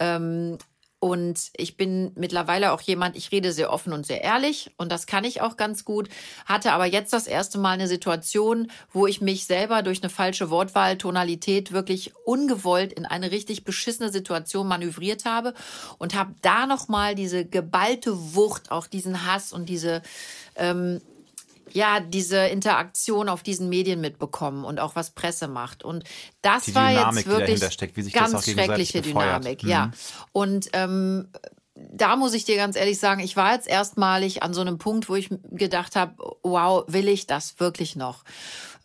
[SPEAKER 3] Ähm, und ich bin mittlerweile auch jemand, ich rede sehr offen und sehr ehrlich und das kann ich auch ganz gut. Hatte aber jetzt das erste Mal eine Situation, wo ich mich selber durch eine falsche Wortwahl, Tonalität wirklich ungewollt in eine richtig beschissene Situation manövriert habe und habe da nochmal diese geballte Wucht, auch diesen Hass und diese ähm, ja, diese Interaktion auf diesen Medien mitbekommen und auch was Presse macht. Und das die war Dynamik, jetzt wirklich
[SPEAKER 1] steckt,
[SPEAKER 3] ganz schreckliche Dynamik, mhm. ja. Und ähm, da muss ich dir ganz ehrlich sagen, ich war jetzt erstmalig an so einem Punkt, wo ich gedacht habe, wow, will ich das wirklich noch?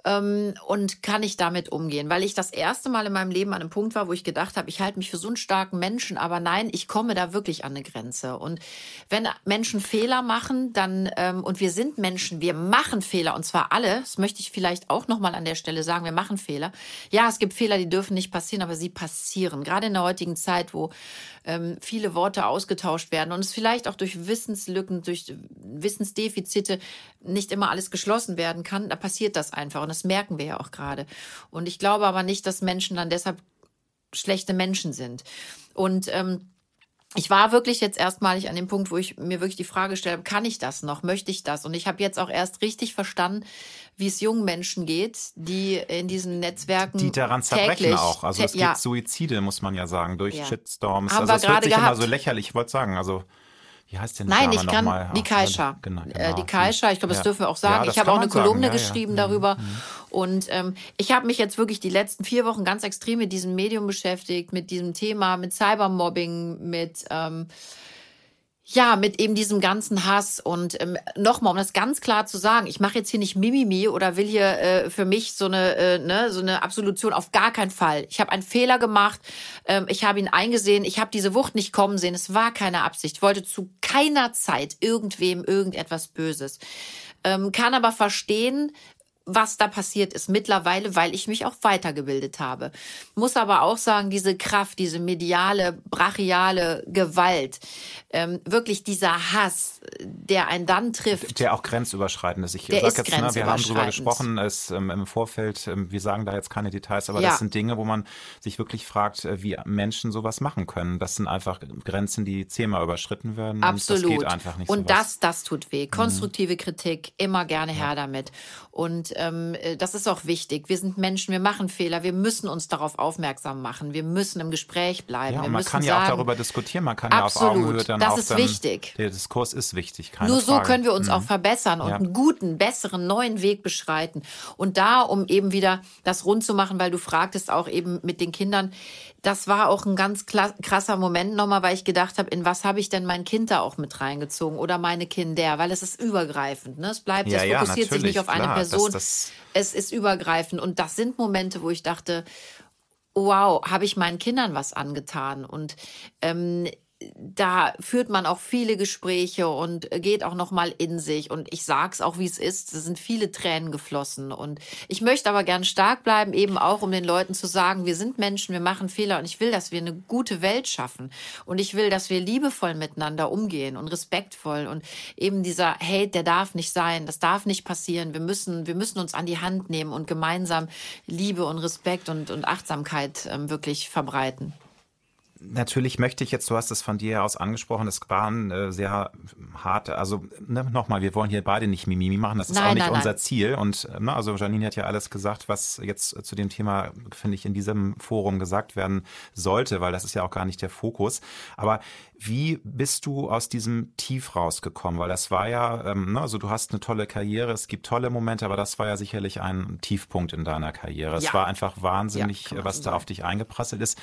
[SPEAKER 3] Ähm, und kann ich damit umgehen? Weil ich das erste Mal in meinem Leben an einem Punkt war, wo ich gedacht habe, ich halte mich für so einen starken Menschen, aber nein, ich komme da wirklich an eine Grenze. Und wenn Menschen Fehler machen, dann ähm, und wir sind Menschen, wir machen Fehler und zwar alle. Das möchte ich vielleicht auch noch mal an der Stelle sagen. Wir machen Fehler. Ja, es gibt Fehler, die dürfen nicht passieren, aber sie passieren. Gerade in der heutigen Zeit, wo ähm, viele Worte ausgetauscht werden und es vielleicht auch durch Wissenslücken, durch Wissensdefizite nicht immer alles geschlossen werden kann, da passiert das einfach. Und das merken wir ja auch gerade. Und ich glaube aber nicht, dass Menschen dann deshalb schlechte Menschen sind. Und ähm, ich war wirklich jetzt erstmalig an dem Punkt, wo ich mir wirklich die Frage stelle, kann ich das noch? Möchte ich das? Und ich habe jetzt auch erst richtig verstanden, wie es jungen Menschen geht, die in diesen Netzwerken
[SPEAKER 1] die daran zerbrechen
[SPEAKER 3] täglich,
[SPEAKER 1] auch. Also es
[SPEAKER 3] ja.
[SPEAKER 1] gibt Suizide, muss man ja sagen, durch
[SPEAKER 3] Ja.
[SPEAKER 1] Shitstorms.
[SPEAKER 3] Haben
[SPEAKER 1] also wird
[SPEAKER 3] gerade
[SPEAKER 1] sich immer
[SPEAKER 3] gehabt.
[SPEAKER 1] so lächerlich, ich wollte sagen, also wie heißt denn die
[SPEAKER 3] Nein,
[SPEAKER 1] Dame
[SPEAKER 3] ich kann
[SPEAKER 1] mal?
[SPEAKER 3] die
[SPEAKER 1] Ach,
[SPEAKER 3] Kaischa.
[SPEAKER 1] Genau,
[SPEAKER 3] Äh,
[SPEAKER 1] genau.
[SPEAKER 3] Die Kaischa, ich glaube, das
[SPEAKER 1] Ja.
[SPEAKER 3] dürfen wir auch
[SPEAKER 1] Ja,
[SPEAKER 3] sagen.
[SPEAKER 1] das
[SPEAKER 3] ich habe auch eine Kolumne
[SPEAKER 1] ja, ja.
[SPEAKER 3] geschrieben
[SPEAKER 1] Mhm.
[SPEAKER 3] darüber. Und ähm, ich habe mich jetzt wirklich die letzten vier Wochen ganz extrem mit diesem Medium beschäftigt, mit diesem Thema, mit Cybermobbing, mit ähm, ja, mit eben diesem ganzen Hass und ähm, nochmal, um das ganz klar zu sagen, ich mache jetzt hier nicht Mimimi oder will hier äh, für mich so eine, äh, ne, so eine Absolution auf gar keinen Fall. Ich habe einen Fehler gemacht, ähm, ich habe ihn eingesehen, ich habe diese Wucht nicht kommen sehen, es war keine Absicht, ich wollte zu keiner Zeit irgendwem irgendetwas Böses. Ähm, kann aber verstehen, was da passiert ist mittlerweile, weil ich mich auch weitergebildet habe. Muss aber auch sagen, diese Kraft, diese mediale, brachiale Gewalt, ähm, wirklich dieser Hass, der einen dann trifft.
[SPEAKER 1] Der auch grenzüberschreitend ist. Ich
[SPEAKER 3] Der
[SPEAKER 1] sag
[SPEAKER 3] ist
[SPEAKER 1] jetzt, ne, wir haben drüber
[SPEAKER 3] grenzüberschreitend.
[SPEAKER 1] gesprochen, es ähm, im Vorfeld, ähm, wir sagen da jetzt keine Details, aber
[SPEAKER 3] Ja.
[SPEAKER 1] das sind Dinge, wo man sich wirklich fragt, äh, wie Menschen sowas machen können. Das sind einfach Grenzen, die zehnmal überschritten werden.
[SPEAKER 3] Absolut.
[SPEAKER 1] Und das geht einfach nicht.
[SPEAKER 3] Und
[SPEAKER 1] sowas.
[SPEAKER 3] das, das tut weh. Konstruktive Kritik, immer gerne her damit. Und ähm, äh, das ist auch wichtig. Wir sind Menschen, wir machen Fehler, wir müssen uns darauf aufmerksam machen. Wir müssen im Gespräch bleiben.
[SPEAKER 1] Ja,
[SPEAKER 3] wir
[SPEAKER 1] man kann ja
[SPEAKER 3] sagen,
[SPEAKER 1] auch darüber diskutieren, man kann ja auf
[SPEAKER 3] Absolut.
[SPEAKER 1] Augenhöhe dann
[SPEAKER 3] Das
[SPEAKER 1] auch
[SPEAKER 3] ist
[SPEAKER 1] dann,
[SPEAKER 3] wichtig.
[SPEAKER 1] Der Diskurs ist wichtig, keine
[SPEAKER 3] Nur so
[SPEAKER 1] Frage.
[SPEAKER 3] können wir uns
[SPEAKER 1] Mhm.
[SPEAKER 3] auch verbessern und
[SPEAKER 1] Ja.
[SPEAKER 3] einen guten, besseren, neuen Weg beschreiten. Und da, um eben wieder das rund zu machen, weil du fragtest auch eben mit den Kindern, das war auch ein ganz krasser Moment nochmal, weil ich gedacht habe, in was habe ich denn mein Kind da auch mit reingezogen oder meine Kinder, weil es ist übergreifend. Ne? Es bleibt,
[SPEAKER 1] Ja,
[SPEAKER 3] es
[SPEAKER 1] ja,
[SPEAKER 3] fokussiert sich nicht auf eine
[SPEAKER 1] klar. Das-
[SPEAKER 3] Person.
[SPEAKER 1] das-
[SPEAKER 3] es ist übergreifend. Und das sind Momente, wo ich dachte, wow, habe ich meinen Kindern was angetan? Und ähm, da führt man auch viele Gespräche und geht auch noch mal in sich. Und ich sag's auch wie es ist, es sind viele Tränen geflossen. Und ich möchte aber gern stark bleiben, eben auch um den Leuten zu sagen, wir sind Menschen, wir machen Fehler und ich will, dass wir eine gute Welt schaffen. Und ich will, dass wir liebevoll miteinander umgehen und respektvoll. Und eben dieser Hate, der darf nicht sein, das darf nicht passieren. Wir müssen wir müssen uns an die Hand nehmen und gemeinsam Liebe und Respekt und und Achtsamkeit ähm, wirklich verbreiten
[SPEAKER 1] natürlich möchte ich jetzt, du hast es von dir aus angesprochen, es waren äh, sehr harte, also ne, nochmal, wir wollen hier beide nicht Mimimi machen, das ist nein, auch nicht nein, unser nein. Ziel. Und ne, also Janine hat ja alles gesagt, was jetzt zu dem Thema, finde ich, in diesem Forum gesagt werden sollte, weil das ist ja auch gar nicht der Fokus. Aber wie bist du aus diesem Tief rausgekommen? Weil das war ja, ähm, ne, also du hast eine tolle Karriere, es gibt tolle Momente, aber das war ja sicherlich ein Tiefpunkt in deiner Karriere. Ja. Es war einfach wahnsinnig, ja, was da auf dich eingeprasselt ist.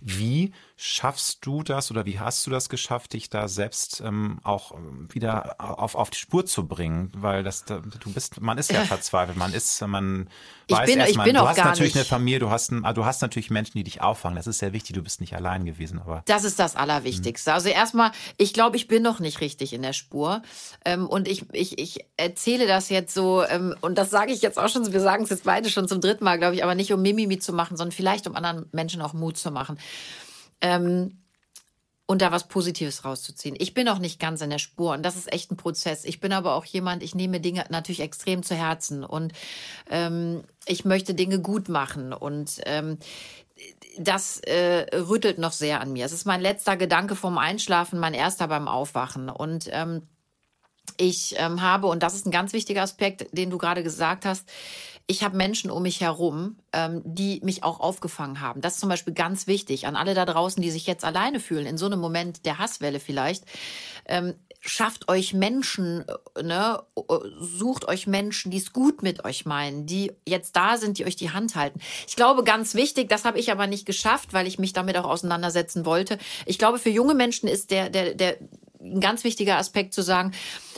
[SPEAKER 1] Wie schaffst du das oder wie hast du das geschafft, dich da selbst ähm, auch ähm, wieder auf, auf die Spur zu bringen? Weil das, du bist, man ist ja verzweifelt, man ist, man
[SPEAKER 3] ich weiß bin, erst mal,
[SPEAKER 1] ich bin
[SPEAKER 3] du
[SPEAKER 1] hast
[SPEAKER 3] natürlich
[SPEAKER 1] nicht. eine Familie, du hast, ein, du hast natürlich Menschen, die dich auffangen. Das ist sehr wichtig, du bist nicht allein gewesen. Aber
[SPEAKER 3] das ist das Allerwichtigste. Also erstmal, ich glaube, ich bin noch nicht richtig in der Spur. Ähm, und ich, ich, ich erzähle das jetzt so, ähm, und das sage ich jetzt auch schon, wir sagen es jetzt beide schon zum dritten Mal, glaube ich, aber nicht um Mimimi zu machen, sondern vielleicht um anderen Menschen auch Mut zu machen ähm, und da was Positives rauszuziehen. Ich bin auch nicht ganz in der Spur und das ist echt ein Prozess. Ich bin aber auch jemand, ich nehme Dinge natürlich extrem zu Herzen und ähm, ich möchte Dinge gut machen und ähm, das äh, rüttelt noch sehr an mir. Es ist mein letzter Gedanke vom Einschlafen, mein erster beim Aufwachen und ähm, ich ähm, habe, und das ist ein ganz wichtiger Aspekt, den du gerade gesagt hast, ich habe Menschen um mich herum, ähm, die mich auch aufgefangen haben. Das ist zum Beispiel ganz wichtig an alle da draußen, die sich jetzt alleine fühlen, in so einem Moment der Hasswelle vielleicht. Ähm, schafft euch Menschen, äh, ne, sucht euch Menschen, die es gut mit euch meinen, die jetzt da sind, die euch die Hand halten. Ich glaube, ganz wichtig, das habe ich aber nicht geschafft, weil ich mich damit auch auseinandersetzen wollte. Ich glaube, für junge Menschen ist der, der, der ein ganz wichtiger Aspekt zu sagen,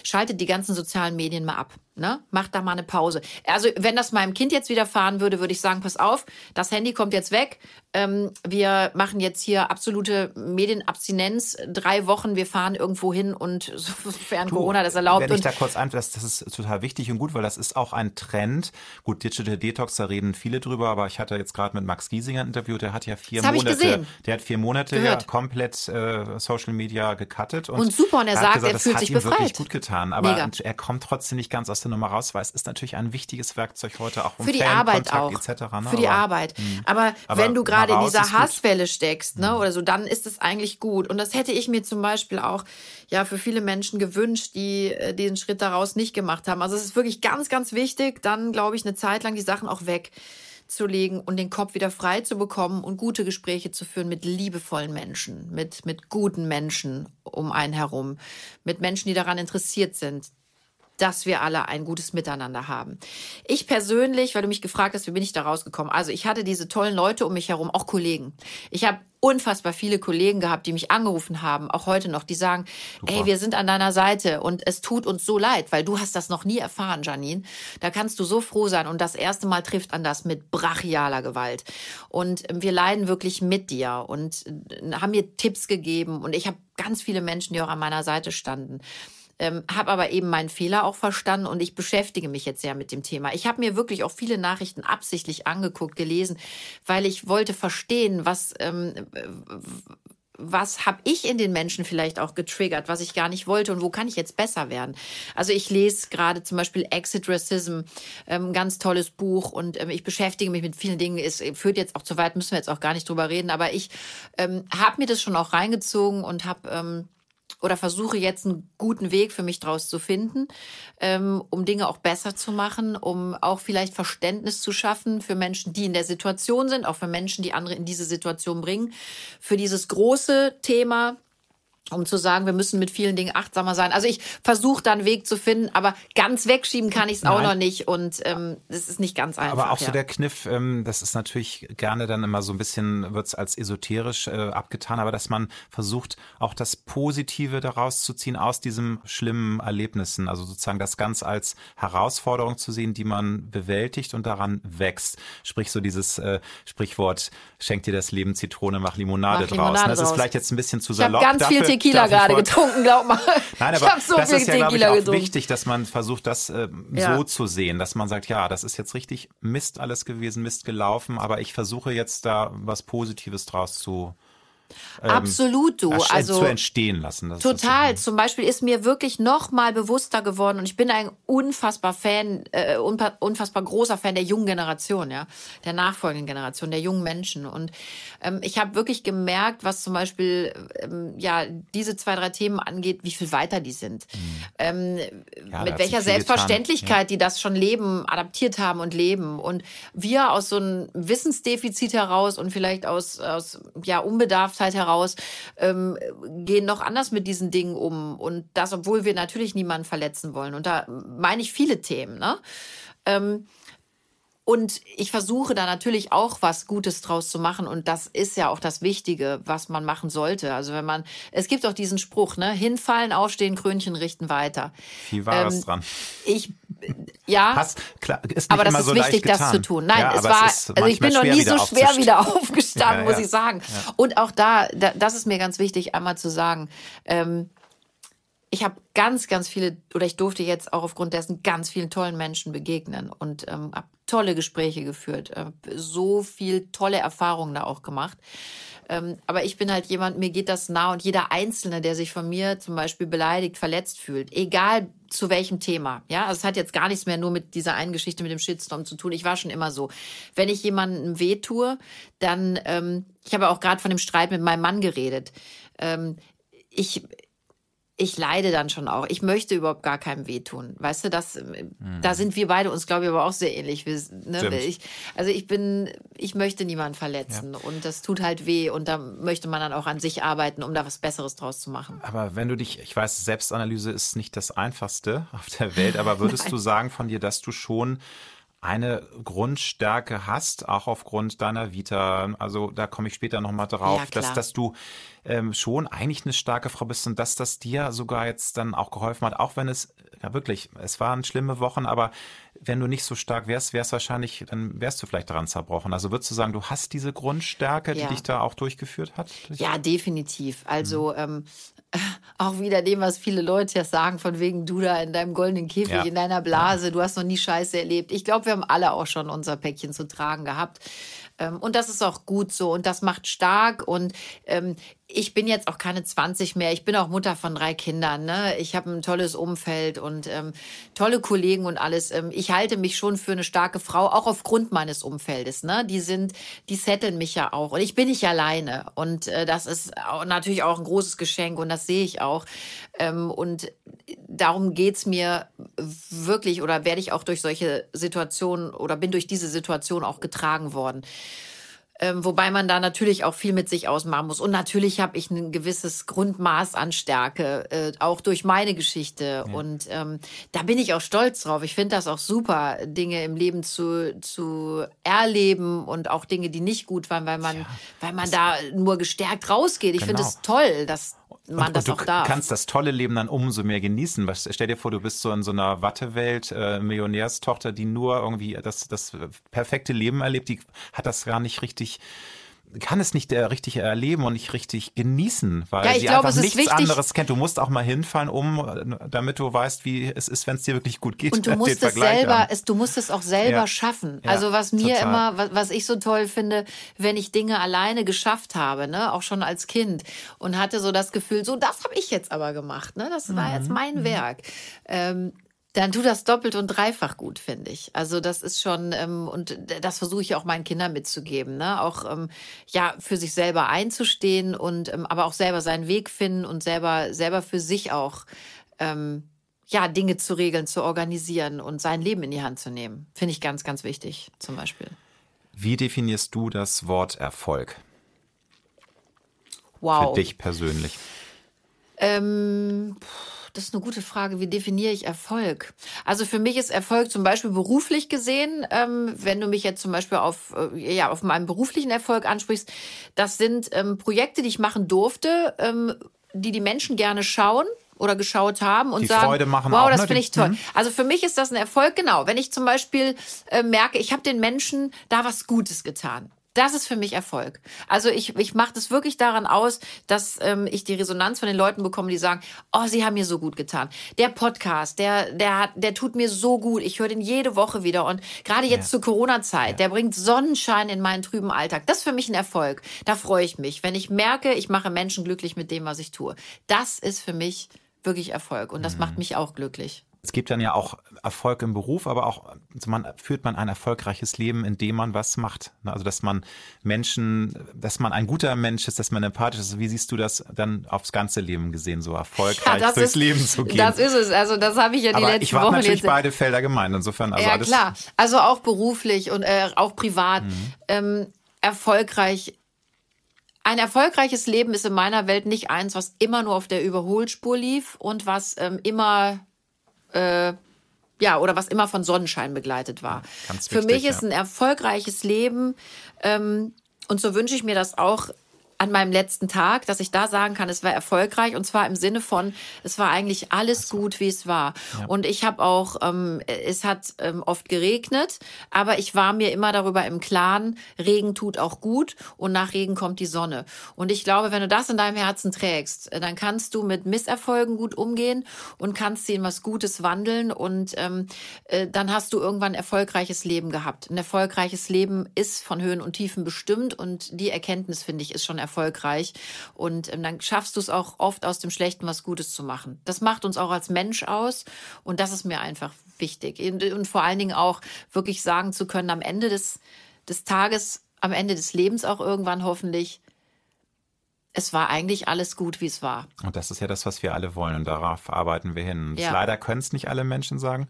[SPEAKER 3] schaltet die ganzen sozialen Medien mal ab. Ne? Macht da mal eine Pause. Also, wenn das meinem Kind jetzt widerfahren würde, würde ich sagen, pass auf, das Handy kommt jetzt weg. Ähm, wir machen jetzt hier absolute Medienabstinenz. Drei Wochen, wir fahren irgendwo hin und sofern du, Corona das erlaubt.
[SPEAKER 1] Wenn ich da kurz ein, das, das ist total wichtig und gut, weil das ist auch ein Trend. Gut, Digital Detox, da reden viele drüber, aber ich hatte jetzt gerade mit Max Giesinger ein Interview, der hat ja vier
[SPEAKER 3] das
[SPEAKER 1] Monate, der hat vier Monate ja komplett äh, Social Media gecuttet.
[SPEAKER 3] Und, und super, und er sagt, gesagt, er fühlt sich befreit.
[SPEAKER 1] wirklich gut getan, aber er kommt trotzdem nicht ganz aus der Nummer raus, weil es ist natürlich ein wichtiges Werkzeug heute auch um
[SPEAKER 3] für die Arbeit auch etc. Ne? Für die aber, Arbeit. Mh. Aber, aber wenn du gerade in dieser Hasswelle steckst, ne, mhm. oder so, dann ist es eigentlich gut. Und das hätte ich mir zum Beispiel auch ja für viele Menschen gewünscht, die äh, diesen Schritt daraus nicht gemacht haben. Also es ist wirklich ganz, ganz wichtig, dann glaube ich eine Zeit lang die Sachen auch weg zu legen und den Kopf wieder frei zu bekommen und gute Gespräche zu führen mit liebevollen Menschen, mit, mit guten Menschen um einen herum, mit Menschen, die daran interessiert sind, dass wir alle ein gutes Miteinander haben. Ich persönlich, weil du mich gefragt hast, wie bin ich da rausgekommen? Also ich hatte diese tollen Leute um mich herum, auch Kollegen. Ich habe unfassbar viele Kollegen gehabt, die mich angerufen haben, auch heute noch, die sagen, Super. ey, wir sind an deiner Seite und es tut uns so leid, weil du hast das noch nie erfahren, Janine. Da kannst du so froh sein und das erste Mal trifft an das mit brachialer Gewalt. Und wir leiden wirklich mit dir und äh, haben mir Tipps gegeben und ich habe ganz viele Menschen, die auch an meiner Seite standen ähm, habe aber eben meinen Fehler auch verstanden und ich beschäftige mich jetzt sehr mit dem Thema. Ich habe mir wirklich auch viele Nachrichten absichtlich angeguckt, gelesen, weil ich wollte verstehen, was ähm, was habe ich in den Menschen vielleicht auch getriggert, was ich gar nicht wollte und wo kann ich jetzt besser werden? Also ich lese gerade zum Beispiel Exit Racism, ähm, ganz tolles Buch und ähm, ich beschäftige mich mit vielen Dingen. Es führt jetzt auch zu weit, müssen wir jetzt auch gar nicht drüber reden, aber ich ähm, habe mir das schon auch reingezogen und habe ähm, oder versuche jetzt einen guten Weg für mich draus zu finden, ähm, um Dinge auch besser zu machen, um auch vielleicht Verständnis zu schaffen für Menschen, die in der Situation sind, auch für Menschen, die andere in diese Situation bringen. Für dieses große Thema um zu sagen, wir müssen mit vielen Dingen achtsamer sein. Also ich versuche da einen Weg zu finden, aber ganz wegschieben kann ich es auch noch nicht und ähm, das ist nicht ganz einfach.
[SPEAKER 1] Aber auch
[SPEAKER 3] ja.
[SPEAKER 1] so der Kniff, ähm, das ist natürlich gerne dann immer so ein bisschen, wird es als esoterisch äh, abgetan, aber dass man versucht, auch das Positive daraus zu ziehen aus diesem schlimmen Erlebnissen, also sozusagen das ganz als Herausforderung zu sehen, die man bewältigt und daran wächst. Sprich so dieses äh, Sprichwort, schenkt dir das Leben Zitrone, mach Limonade,
[SPEAKER 3] Mach Limonade
[SPEAKER 1] draus. Das
[SPEAKER 3] draus.
[SPEAKER 1] ist vielleicht jetzt ein bisschen zu
[SPEAKER 3] ich
[SPEAKER 1] salopp.
[SPEAKER 3] ganz
[SPEAKER 1] Dafür-
[SPEAKER 3] viel Tequila gerade getrunken, glaub mal.
[SPEAKER 1] Nein,
[SPEAKER 3] ich
[SPEAKER 1] aber
[SPEAKER 3] habe so
[SPEAKER 1] das
[SPEAKER 3] viel
[SPEAKER 1] ist ja, ich, auch
[SPEAKER 3] getrunken.
[SPEAKER 1] wichtig, dass man versucht, das äh,
[SPEAKER 3] Ja.
[SPEAKER 1] so zu sehen, dass man sagt, ja, das ist jetzt richtig Mist alles gewesen, Mist gelaufen, aber ich versuche jetzt da was Positives draus zu,
[SPEAKER 3] Absolut, du. Also
[SPEAKER 1] zu entstehen lassen. Das
[SPEAKER 3] Total. Zum Beispiel ist mir wirklich noch mal bewusster geworden und ich bin ein unfassbar Fan, äh, unfassbar großer Fan der jungen Generation, ja, der nachfolgenden Generation, der jungen Menschen. Und ähm, ich habe wirklich gemerkt, was zum Beispiel ähm, ja diese zwei drei Themen angeht, wie viel weiter die sind, ähm,
[SPEAKER 1] Mhm. Ja, da
[SPEAKER 3] mit welcher Selbstverständlichkeit die das schon leben, adaptiert haben und leben. Und wir aus so einem Wissensdefizit heraus und vielleicht aus, aus ja, Unbedarftheit heraus ähm, gehen noch anders mit diesen Dingen um. Und das, obwohl wir natürlich niemanden verletzen wollen. Und da meine ich viele Themen. Ne? Ähm, und ich versuche da natürlich auch was Gutes draus zu machen. Und das ist ja auch das Wichtige, was man machen sollte. Also wenn man, es gibt auch diesen Spruch, ne? Hinfallen, aufstehen, Krönchen richten weiter.
[SPEAKER 1] Viel Wahres
[SPEAKER 3] Ähm,
[SPEAKER 1] dran.
[SPEAKER 3] Ich, ja.
[SPEAKER 1] Passt, klar, ist nicht
[SPEAKER 3] Aber das ist
[SPEAKER 1] so
[SPEAKER 3] wichtig, das zu tun. Nein,
[SPEAKER 1] ja,
[SPEAKER 3] es war,
[SPEAKER 1] ist
[SPEAKER 3] also ich bin noch nie so schwer wieder aufgestanden,
[SPEAKER 1] Ja,
[SPEAKER 3] muss
[SPEAKER 1] ja.
[SPEAKER 3] ich sagen. Und auch da, da, das ist mir ganz wichtig, einmal zu sagen, ähm, ich habe ganz, ganz viele, oder ich durfte jetzt auch aufgrund dessen ganz vielen tollen Menschen begegnen und ähm, habe tolle Gespräche geführt, äh, so viel tolle Erfahrungen da auch gemacht. Ähm, aber ich bin halt jemand, mir geht das nah und jeder Einzelne, der sich von mir zum Beispiel beleidigt, verletzt fühlt, egal zu welchem Thema. Ja, also es hat jetzt gar nichts mehr nur mit dieser einen Geschichte mit dem Shitstorm zu tun. Ich war schon immer so. Wenn ich jemandem weh tue, dann, ähm, ich habe auch gerade von dem Streit mit meinem Mann geredet. Ähm, ich, ich leide dann schon auch. Ich möchte überhaupt gar keinem wehtun. Weißt du, das, da sind wir beide uns, glaube ich, aber auch sehr ähnlich. Wir, ne, ich, also ich bin, ich möchte niemanden verletzen und das tut halt weh und da möchte man dann auch an sich arbeiten, um da was Besseres draus zu machen.
[SPEAKER 1] Aber wenn du dich, ich weiß, Selbstanalyse ist nicht das einfachste auf der Welt, aber würdest du sagen von dir, dass du schon eine Grundstärke hast, auch aufgrund deiner Vita, also da komme ich später nochmal drauf,
[SPEAKER 3] Ja,
[SPEAKER 1] dass, dass du ähm, schon eigentlich eine starke Frau bist und dass das dir sogar jetzt dann auch geholfen hat, auch wenn es, ja wirklich, es waren schlimme Wochen, aber wenn du nicht so stark wärst, wärst wahrscheinlich, dann wärst du vielleicht daran zerbrochen. Also würdest du sagen, du hast diese Grundstärke, die
[SPEAKER 3] Ja.
[SPEAKER 1] dich da auch durchgeführt hat?
[SPEAKER 3] Ja, definitiv. Also
[SPEAKER 1] Mhm.
[SPEAKER 3] ähm, auch wieder dem, was viele Leute ja sagen, von wegen du da in deinem goldenen Käfig,
[SPEAKER 1] Ja.
[SPEAKER 3] in deiner Blase, du hast noch nie Scheiße erlebt. Ich glaube, wir haben alle auch schon unser Päckchen zu tragen gehabt. Ähm, und das ist auch gut so und das macht stark. Und ähm, ich bin jetzt auch keine 20 mehr. Ich bin auch Mutter von drei Kindern. Ne? Ich habe ein tolles Umfeld und ähm, tolle Kollegen und alles. Ähm, ich halte mich schon für eine starke Frau, auch aufgrund meines Umfeldes. Ne? Die sind, die setteln mich ja auch. Und ich bin nicht alleine. Und äh, das ist auch, natürlich auch ein großes Geschenk und das sehe ich auch. Ähm, und darum geht's mir wirklich oder werde ich auch durch solche Situationen oder bin durch diese Situation auch getragen worden. Ähm, wobei man da natürlich auch viel mit sich ausmachen muss. Und natürlich habe ich ein gewisses Grundmaß an Stärke, äh, auch durch meine Geschichte. Und ähm, da bin ich auch stolz drauf. Ich finde das auch super, Dinge im Leben zu, zu erleben und auch Dinge, die nicht gut waren, weil man, weil man da nur gestärkt rausgeht. Ich finde
[SPEAKER 1] Genau.
[SPEAKER 3] es toll, dass man
[SPEAKER 1] und,
[SPEAKER 3] das
[SPEAKER 1] und du
[SPEAKER 3] auch darf.
[SPEAKER 1] kannst das tolle Leben dann umso mehr genießen. Was, stell dir vor, du bist so in so einer Wattewelt, äh, Millionärstochter, die nur irgendwie das, das perfekte Leben erlebt, die hat das gar nicht richtig kann es nicht äh, richtig erleben und nicht richtig genießen, weil
[SPEAKER 3] Ja, ich
[SPEAKER 1] sie
[SPEAKER 3] glaube,
[SPEAKER 1] einfach nichts
[SPEAKER 3] wichtig-
[SPEAKER 1] anderes kennt. Du musst auch mal hinfallen, um, äh, damit du weißt, wie es ist, wenn es dir wirklich gut geht.
[SPEAKER 3] Und du
[SPEAKER 1] Den
[SPEAKER 3] musst es selber, es, du musst es auch selber
[SPEAKER 1] Ja.
[SPEAKER 3] schaffen.
[SPEAKER 1] Ja,
[SPEAKER 3] also was mir
[SPEAKER 1] total.
[SPEAKER 3] immer, was, was ich so toll finde, wenn ich Dinge alleine geschafft habe, ne, auch schon als Kind und hatte so das Gefühl, so das habe ich jetzt aber gemacht, ne, das war
[SPEAKER 1] Mhm.
[SPEAKER 3] jetzt mein Werk. Ähm, dann tut das doppelt und dreifach gut, finde ich. Also das ist schon, ähm, und das versuche ich auch meinen Kindern mitzugeben, ne? Auch ähm, ja für sich selber einzustehen und ähm, aber auch selber seinen Weg finden und selber selber für sich auch ähm, ja Dinge zu regeln, zu organisieren und sein Leben in die Hand zu nehmen. Finde ich ganz, ganz wichtig, zum Beispiel.
[SPEAKER 1] Wie definierst du das Wort Erfolg
[SPEAKER 3] Wow.
[SPEAKER 1] für dich persönlich?
[SPEAKER 3] Ähm, das ist eine gute Frage. Wie definiere ich Erfolg? Also für mich ist Erfolg zum Beispiel beruflich gesehen, ähm, wenn du mich jetzt zum Beispiel auf, äh, ja, auf meinen beruflichen Erfolg ansprichst, das sind ähm, Projekte, die ich machen durfte, ähm, die die Menschen gerne schauen oder geschaut haben und
[SPEAKER 1] die
[SPEAKER 3] sagen,
[SPEAKER 1] Freude machen
[SPEAKER 3] wow,
[SPEAKER 1] auch,
[SPEAKER 3] das
[SPEAKER 1] ne?
[SPEAKER 3] finde ich toll.
[SPEAKER 1] Mhm.
[SPEAKER 3] Also für mich ist das ein Erfolg, genau. Wenn ich zum Beispiel äh, merke, ich habe den Menschen da was Gutes getan. Das ist für mich Erfolg. Also ich, ich mache das wirklich daran aus, dass ähm, ich die Resonanz von den Leuten bekomme, die sagen, oh, sie haben mir so gut getan. Der Podcast, der, der, hat, der tut mir so gut. Ich höre den jede Woche wieder. Und gerade jetzt zur Corona-Zeit, der bringt Sonnenschein in meinen trüben Alltag. Das ist für mich ein Erfolg. Da freue ich mich. Wenn ich merke, ich mache Menschen glücklich mit dem, was ich tue. Das ist für mich wirklich Erfolg. Und das macht mich auch glücklich.
[SPEAKER 1] Es gibt dann ja auch Erfolg im Beruf, aber auch also man führt man ein erfolgreiches Leben, indem man was macht. Ne? Also dass man Menschen, dass man ein guter Mensch ist, dass man empathisch ist. Wie siehst du das dann aufs ganze Leben gesehen, so erfolgreich
[SPEAKER 3] das
[SPEAKER 1] durchs
[SPEAKER 3] ist-
[SPEAKER 1] Leben zu gehen?
[SPEAKER 3] Das ist es. Also das habe ich ja die
[SPEAKER 1] aber
[SPEAKER 3] letzten
[SPEAKER 1] ich war
[SPEAKER 3] Wochen
[SPEAKER 1] natürlich
[SPEAKER 3] jetzt.
[SPEAKER 1] beide Felder gemeint. Insofern also
[SPEAKER 3] ja klar. Also auch beruflich und äh, auch privat
[SPEAKER 1] Mhm.
[SPEAKER 3] ähm, erfolgreich. Ein erfolgreiches Leben ist in meiner Welt nicht eins, was immer nur auf der Überholspur lief und was ähm, immer äh, ja, oder was immer von Sonnenschein begleitet war.
[SPEAKER 1] ganz
[SPEAKER 3] Für
[SPEAKER 1] wichtig,
[SPEAKER 3] mich ist ein erfolgreiches Leben ähm, und so wünsche ich mir das auch an meinem letzten Tag, dass ich da sagen kann, es war erfolgreich und zwar im Sinne von, es war eigentlich alles gut, wie es war. Und ich habe auch, ähm, es hat ähm, oft geregnet, aber ich war mir immer darüber im Klaren, Regen tut auch gut und nach Regen kommt die Sonne. Und ich glaube, wenn du das in deinem Herzen trägst, äh, dann kannst du mit Misserfolgen gut umgehen und kannst sie in was Gutes wandeln und ähm, äh, dann hast du irgendwann ein erfolgreiches Leben gehabt. Ein erfolgreiches Leben ist von Höhen und Tiefen bestimmt und die Erkenntnis, finde ich, ist schon erfolgreich. Und ähm, dann schaffst du es auch oft aus dem Schlechten was Gutes zu machen. Das macht uns auch als Mensch aus und das ist mir einfach wichtig. Und, und vor allen Dingen auch wirklich sagen zu können, am Ende des, des Tages, am Ende des Lebens auch irgendwann hoffentlich, es war eigentlich alles gut, wie es war.
[SPEAKER 1] Und das ist ja das, was wir alle wollen und darauf arbeiten wir hin.
[SPEAKER 3] Ja.
[SPEAKER 1] Leider können es nicht alle Menschen sagen.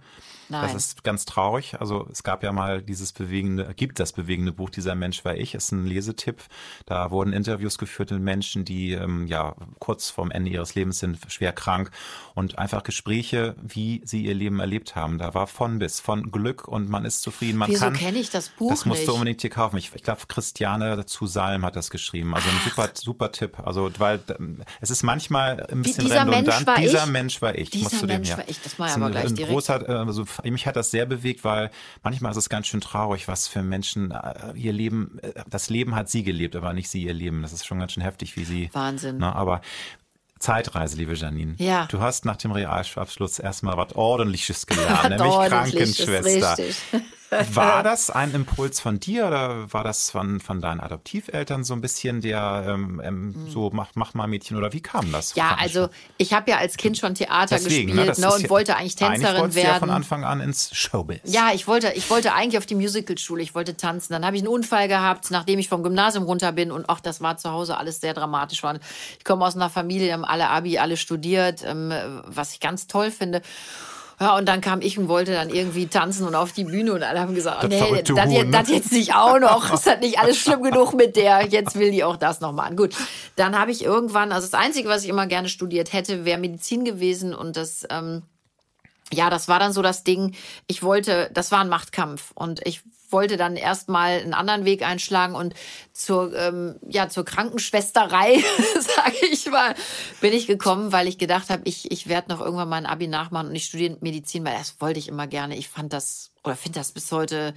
[SPEAKER 1] Das
[SPEAKER 3] Nein.
[SPEAKER 1] ist ganz traurig. Also es gab ja mal dieses bewegende, gibt das bewegende Buch Dieser Mensch war ich, ist ein Lesetipp. Da wurden Interviews geführt mit Menschen, die ähm, ja kurz vorm Ende ihres Lebens sind, schwer krank und einfach Gespräche, wie sie ihr Leben erlebt haben. Da war von bis, von Glück und man ist zufrieden. Man
[SPEAKER 3] Wieso kenne ich das Buch
[SPEAKER 1] Das musst
[SPEAKER 3] nicht?
[SPEAKER 1] du unbedingt hier kaufen. Ich, ich glaube, Christiane zu Salm hat das geschrieben. Also ein super, super Tipp. Also weil ähm, es ist manchmal ein bisschen
[SPEAKER 3] dieser
[SPEAKER 1] redundant.
[SPEAKER 3] Mensch war
[SPEAKER 1] dieser
[SPEAKER 3] ich?
[SPEAKER 1] Mensch war ich.
[SPEAKER 3] Dieser
[SPEAKER 1] musst du dem,
[SPEAKER 3] Mensch
[SPEAKER 1] ja.
[SPEAKER 3] war ich. Das war
[SPEAKER 1] ist
[SPEAKER 3] aber gleich
[SPEAKER 1] ein
[SPEAKER 3] direkt.
[SPEAKER 1] großer, äh, mich hat das sehr bewegt, weil manchmal ist es ganz schön traurig, was für Menschen äh, ihr Leben, äh, das Leben hat sie gelebt, aber nicht sie ihr Leben. Das ist schon ganz schön heftig, wie sie.
[SPEAKER 3] Wahnsinn.
[SPEAKER 1] Ne, aber Zeitreise, liebe Janine.
[SPEAKER 3] Ja.
[SPEAKER 1] Du hast nach dem Realabschluss erstmal was Ordentliches gelernt, nämlich Krankenschwester.
[SPEAKER 3] richtig.
[SPEAKER 1] War das ein Impuls von dir oder war das von, von deinen Adoptiveltern so ein bisschen der ähm, ähm, so mach, mach mal Mädchen oder wie kam das?
[SPEAKER 3] Ja, also ich habe ja als Kind schon Theater
[SPEAKER 1] Deswegen,
[SPEAKER 3] gespielt
[SPEAKER 1] das
[SPEAKER 3] ne,
[SPEAKER 1] ist
[SPEAKER 3] und
[SPEAKER 1] ja-
[SPEAKER 3] wollte eigentlich Tänzerin
[SPEAKER 1] eigentlich du ja
[SPEAKER 3] werden.
[SPEAKER 1] von Anfang an ins Showbiz.
[SPEAKER 3] Ja, ich wollte, ich wollte eigentlich auf die Musicalschule, ich wollte tanzen. Dann habe ich einen Unfall gehabt, nachdem ich vom Gymnasium runter bin und ach, das war zu Hause alles sehr dramatisch. War. Ich komme aus einer Familie, haben alle Abi, alle studiert, ähm, was ich ganz toll finde. Ja, und dann kam ich und wollte dann irgendwie tanzen und auf die Bühne und alle haben gesagt,
[SPEAKER 1] Das
[SPEAKER 3] nee, das, jetzt,
[SPEAKER 1] ne?
[SPEAKER 3] das jetzt nicht auch noch. Ist das nicht alles schlimm genug mit der? Jetzt will die auch das noch machen. Gut, dann habe ich irgendwann, also das Einzige, was ich immer gerne studiert hätte, wäre Medizin gewesen und das... Ähm, ja, das war dann so das Ding. Ich wollte, das war ein Machtkampf und ich wollte dann erstmal einen anderen Weg einschlagen und zur, ähm, ja, zur Krankenschwesterei, sage ich mal, bin ich gekommen, weil ich gedacht habe, ich, ich werde noch irgendwann mal ein Abi nachmachen und ich studiere Medizin, weil das wollte ich immer gerne. Ich fand das oder finde das bis heute,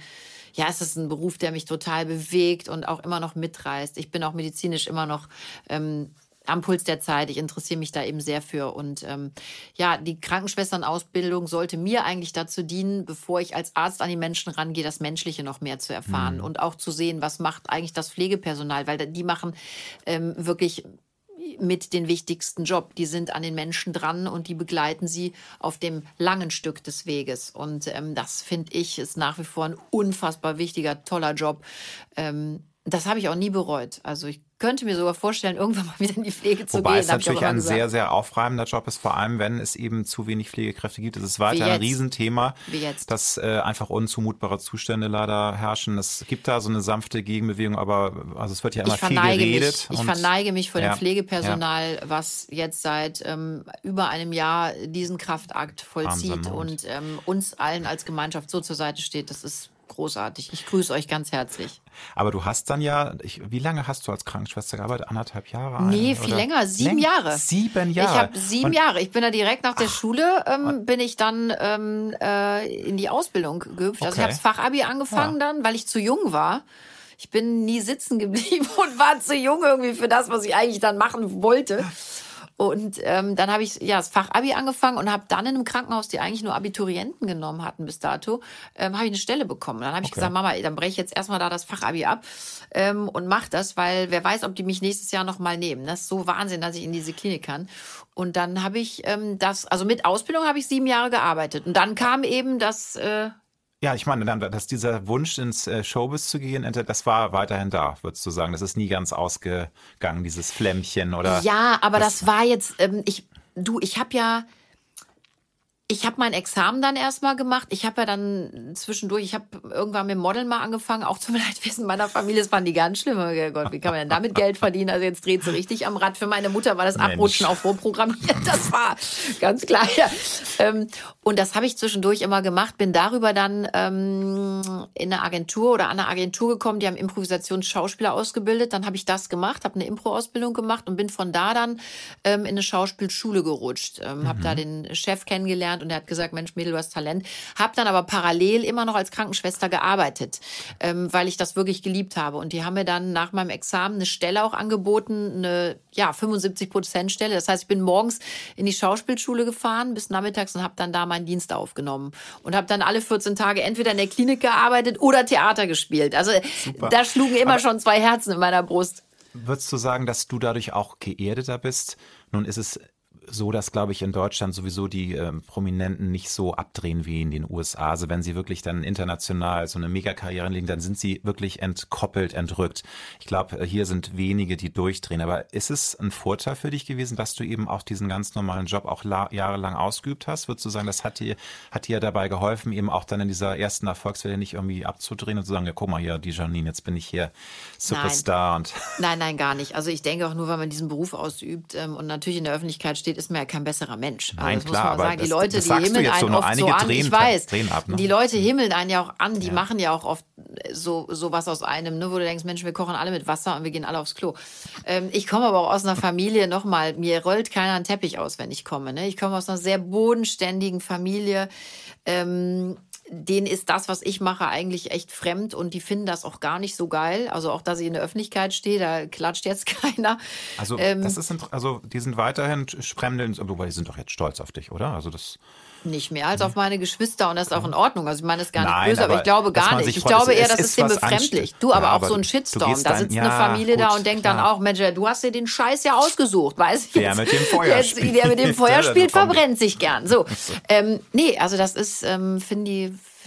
[SPEAKER 3] ja, es ist ein Beruf, der mich total bewegt und auch immer noch mitreißt. Ich bin auch medizinisch immer noch ähm, am Puls der Zeit. Ich interessiere mich da eben sehr für. Und ähm, ja, die Krankenschwesternausbildung sollte mir eigentlich dazu dienen, bevor ich als Arzt an die Menschen rangehe, das Menschliche noch mehr zu erfahren und auch zu sehen, was macht eigentlich das Pflegepersonal, weil die machen ähm, wirklich mit den wichtigsten Job. Die sind an den Menschen dran und die begleiten sie auf dem langen Stück des Weges. Und ähm, das finde ich ist nach wie vor ein unfassbar wichtiger, toller Job. Ähm, das habe ich auch nie bereut. Also ich könnte mir sogar vorstellen, irgendwann mal wieder in die Pflege zu
[SPEAKER 1] Wobei
[SPEAKER 3] gehen.
[SPEAKER 1] es natürlich ein gesagt. sehr, sehr aufreibender Job ist, vor allem wenn es eben zu wenig Pflegekräfte gibt. Es ist weiter ein Riesenthema, dass äh, einfach unzumutbare Zustände leider herrschen. Es gibt da so eine sanfte Gegenbewegung, aber also es wird ja immer viel geredet.
[SPEAKER 3] Mich, ich verneige mich vor ja, dem Pflegepersonal, ja. was jetzt seit ähm, über einem Jahr diesen Kraftakt vollzieht Wahnsinn, und ähm, uns allen als Gemeinschaft so zur Seite steht. Das ist großartig. Ich grüße euch ganz herzlich.
[SPEAKER 1] Aber du hast dann ja, ich, wie lange hast du als Krankenschwester gearbeitet? Anderthalb Jahre?
[SPEAKER 3] Nee, viel länger, sieben Läng Jahre.
[SPEAKER 1] Sieben Jahre.
[SPEAKER 3] Ich habe sieben und, Jahre. Ich bin da direkt nach der ach, Schule, ähm, bin ich dann ähm, äh, in die Ausbildung gehüpft. Okay. Also ich habe das Fachabi angefangen ja. dann, weil ich zu jung war. Ich bin nie sitzen geblieben und war zu jung irgendwie für das, was ich eigentlich dann machen wollte. Und ähm, dann habe ich ja das Fachabi angefangen und habe dann in einem Krankenhaus, die eigentlich nur Abiturienten genommen hatten bis dato, ähm, habe ich eine Stelle bekommen. Dann habe ich okay. gesagt, Mama, dann breche ich jetzt erstmal da das Fachabi ab ähm, und mach das, weil wer weiß, ob die mich nächstes Jahr noch mal nehmen. Das ist so Wahnsinn, dass ich in diese Klinik kann. Und dann habe ich ähm, das, also mit Ausbildung habe ich sieben Jahre gearbeitet. Und dann kam eben das äh,
[SPEAKER 1] ja, ich meine, dass dieser Wunsch ins äh, Showbiz zu gehen, das war weiterhin da, würdest du sagen. Das ist nie ganz ausgegangen, dieses Flämmchen oder.
[SPEAKER 3] Ja, aber das, das war jetzt, ähm, ich, du, ich habe ja, ich habe mein Examen dann erstmal gemacht. Ich habe ja dann zwischendurch, ich habe irgendwann mit Modeln mal angefangen, auch zum Leidwesen meiner Familie. Das fanden die ganz schlimm. Oh Gott, wie kann man denn damit Geld verdienen? Also jetzt dreht sie richtig am Rad. Für meine Mutter war das Mensch. Abrutschen auch vorprogrammiert. Das war ganz klar. Ja. Ähm, und das habe ich zwischendurch immer gemacht. Bin darüber dann ähm, in eine Agentur oder an eine Agentur gekommen, die haben Improvisationsschauspieler ausgebildet. Dann habe ich das gemacht, habe eine Impro-Ausbildung gemacht und bin von da dann ähm, in eine Schauspielschule gerutscht. Ähm, mhm. Habe da den Chef kennengelernt kennengelernt und er hat gesagt, Mensch, Mädel, du hast Talent. Hab dann aber parallel immer noch als Krankenschwester gearbeitet, ähm, weil ich das wirklich geliebt habe. Und die haben mir dann nach meinem Examen eine Stelle auch angeboten, eine ja 75 Prozent Stelle. Das heißt, ich bin morgens in die Schauspielschule gefahren bis nachmittags und habe dann da meinen Dienst aufgenommen und habe dann alle 14 Tage entweder in der Klinik gearbeitet oder Theater gespielt. Also Super. da schlugen immer aber schon zwei Herzen in meiner Brust.
[SPEAKER 1] Würdest du sagen, dass du dadurch auch geerdeter bist? Nun ist es so, dass, glaube ich, in Deutschland sowieso die äh, Prominenten nicht so abdrehen wie in den USA. Also wenn sie wirklich dann international so eine Megakarriere legen, dann sind sie wirklich entkoppelt, entrückt. Ich glaube, äh, hier sind wenige, die durchdrehen. Aber ist es ein Vorteil für dich gewesen, dass du eben auch diesen ganz normalen Job auch jahrelang ausgeübt hast? Würdest du sagen, das hat dir, hat dir dabei geholfen, eben auch dann in dieser ersten Erfolgswelle nicht irgendwie abzudrehen und zu sagen, ja, guck mal hier, die Janine, jetzt bin ich hier Superstar
[SPEAKER 3] nein.
[SPEAKER 1] und.
[SPEAKER 3] Nein, nein, gar nicht. Also ich denke auch nur, weil man diesen Beruf ausübt ähm, und natürlich in der Öffentlichkeit steht, ist man ja kein besserer Mensch.
[SPEAKER 1] Also Nein, klar, aber
[SPEAKER 3] sagen. Die Leute, das, die himmeln einen so oft so an. Drehen, ich weiß, ab, ne? die Leute himmeln einen ja auch an. Die ja. machen ja auch oft so, so was aus einem, ne, wo du denkst, Mensch, wir kochen alle mit Wasser und wir gehen alle aufs Klo. Ähm, ich komme aber auch aus einer Familie, nochmal, mir rollt keiner einen Teppich aus, wenn ich komme. Ne? Ich komme aus einer sehr bodenständigen Familie. Ähm, denen ist das, was ich mache, eigentlich echt fremd und die finden das auch gar nicht so geil. Also auch, dass ich in der Öffentlichkeit stehe, da klatscht jetzt keiner.
[SPEAKER 1] Also ähm, das ist, also die sind weiterhin Fremdeln, wobei die sind doch jetzt stolz auf dich, oder? Also das
[SPEAKER 3] nicht mehr als auf meine Geschwister und das ist auch in Ordnung. Also ich meine, das ist gar nicht Nein, böse, aber, ich glaube gar nicht. Ich glaube eher, das ist, ist dem befremdlich. Du, aber ja, auch so ein Shitstorm. Da sitzt dann, eine Familie gut, da und denkt klar. dann auch, Mensch, du hast dir den Scheiß ja ausgesucht, weiß ich
[SPEAKER 1] Der mit dem Feuer jetzt,
[SPEAKER 3] spielt. Der mit dem Feuer spielt, verbrennt sich gern. So. Ähm, nee, also das ist, ähm, finde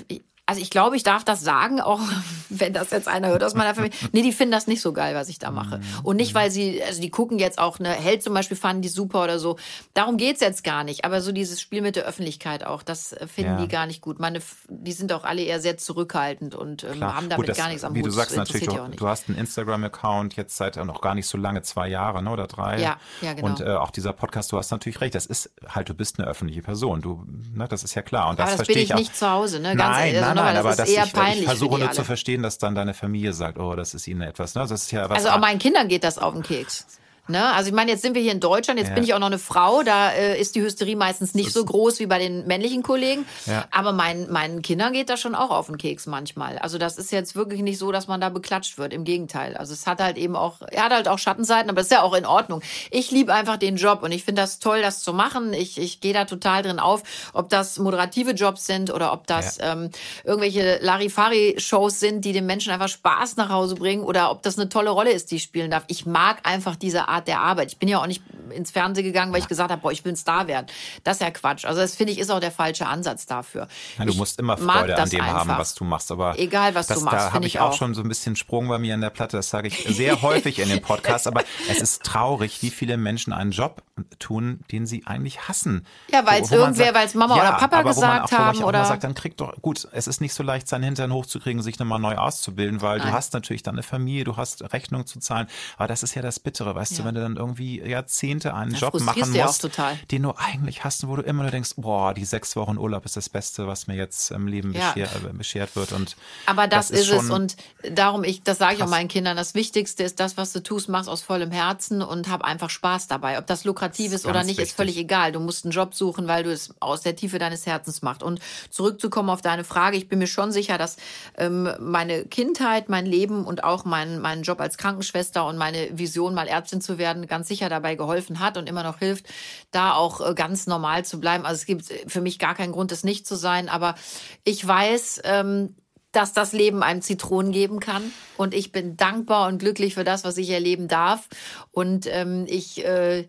[SPEAKER 3] ich, also ich glaube, ich darf das sagen, auch wenn das jetzt einer hört aus meiner Familie. Nee, die finden das nicht so geil, was ich da mache. Mhm. Und nicht, weil sie, also die gucken jetzt auch, eine Held zum Beispiel fanden die super oder so. Darum geht's jetzt gar nicht. Aber so dieses Spiel mit der Öffentlichkeit auch, das finden ja. die gar nicht gut. Meine, die sind auch alle eher sehr zurückhaltend und ähm, haben damit gut, das, gar nichts am
[SPEAKER 1] Hut. Wie du sagst natürlich, du, du, hast einen Instagram-Account jetzt seit noch gar nicht so lange, zwei Jahre ne, oder drei.
[SPEAKER 3] Ja, ja genau.
[SPEAKER 1] Und äh, auch dieser Podcast, du hast natürlich recht, das ist halt, du bist eine öffentliche Person. Du, ne, das ist ja klar. Und das,
[SPEAKER 3] aber
[SPEAKER 1] das bin
[SPEAKER 3] ich,
[SPEAKER 1] ich auch.
[SPEAKER 3] nicht zu Hause, ne?
[SPEAKER 1] Ganz nein, ehrlich, also, nein, nein, aber das ist eher peinlich. Ich versuche nur zu verstehen, dass dann deine Familie sagt, oh, das ist ihnen etwas. Ne? Das ist ja was
[SPEAKER 3] also auch meinen Kindern geht das auf den Keks. Ne? Also ich meine, jetzt sind wir hier in Deutschland, jetzt ja. bin ich auch noch eine Frau, da äh, ist die Hysterie meistens nicht so groß wie bei den männlichen Kollegen. Ja. Aber mein, meinen Kindern geht das schon auch auf den Keks manchmal. Also das ist jetzt wirklich nicht so, dass man da beklatscht wird. Im Gegenteil. Also es hat halt eben auch, er hat halt auch Schattenseiten, aber es ist ja auch in Ordnung. Ich liebe einfach den Job und ich finde das toll, das zu machen. Ich, ich gehe da total drin auf, ob das moderative Jobs sind oder ob das ja. ähm, irgendwelche Larifari-Shows sind, die den Menschen einfach Spaß nach Hause bringen oder ob das eine tolle Rolle ist, die ich spielen darf. Ich mag einfach diese Art der Arbeit. Ich bin ja auch nicht ins Fernsehen gegangen, weil ja. ich gesagt habe, boah, ich will ein Star werden. Das ist ja Quatsch. Also das finde ich ist auch der falsche Ansatz dafür.
[SPEAKER 1] Ja, du musst immer Freude an dem einfach. haben, was du machst. Aber
[SPEAKER 3] egal, was
[SPEAKER 1] das,
[SPEAKER 3] du machst,
[SPEAKER 1] da habe ich auch, auch schon so ein bisschen Sprung bei mir in der Platte. Das sage ich sehr häufig in den Podcasts. Aber es ist traurig, wie viele Menschen einen Job tun, den sie eigentlich hassen.
[SPEAKER 3] Ja, weil es irgendwer, weil es Mama ja, oder Papa gesagt haben
[SPEAKER 1] auch,
[SPEAKER 3] oder
[SPEAKER 1] sagt, dann krieg doch gut. Es ist nicht so leicht, seinen Hintern hochzukriegen, sich nochmal neu auszubilden, weil Nein. du hast natürlich dann eine Familie, du hast Rechnung zu zahlen. Aber das ist ja das Bittere, weißt ja. wenn du dann irgendwie Jahrzehnte einen Job machen musst, den du eigentlich hast, wo du immer nur denkst, boah, die sechs Wochen Urlaub ist das Beste, was mir jetzt im Leben beschert, äh, beschert, wird. Und
[SPEAKER 3] Aber das, das ist, ist es und darum, ich, das sage ich auch meinen Kindern, das Wichtigste ist das, was du tust, machst aus vollem Herzen und hab einfach Spaß dabei. Ob das lukrativ ist, ist oder nicht, wichtig. ist völlig egal. Du musst einen Job suchen, weil du es aus der Tiefe deines Herzens machst. Und zurückzukommen auf deine Frage, ich bin mir schon sicher, dass ähm, meine Kindheit, mein Leben und auch mein, mein Job als Krankenschwester und meine Vision, mal Ärztin zu werden, ganz sicher dabei geholfen hat und immer noch hilft, da auch äh, ganz normal zu bleiben. Also es gibt für mich gar keinen Grund, es nicht zu sein. Aber ich weiß, ähm, dass das Leben einem Zitronen geben kann. Und ich bin dankbar und glücklich für das, was ich erleben darf. Und ähm, ich, äh,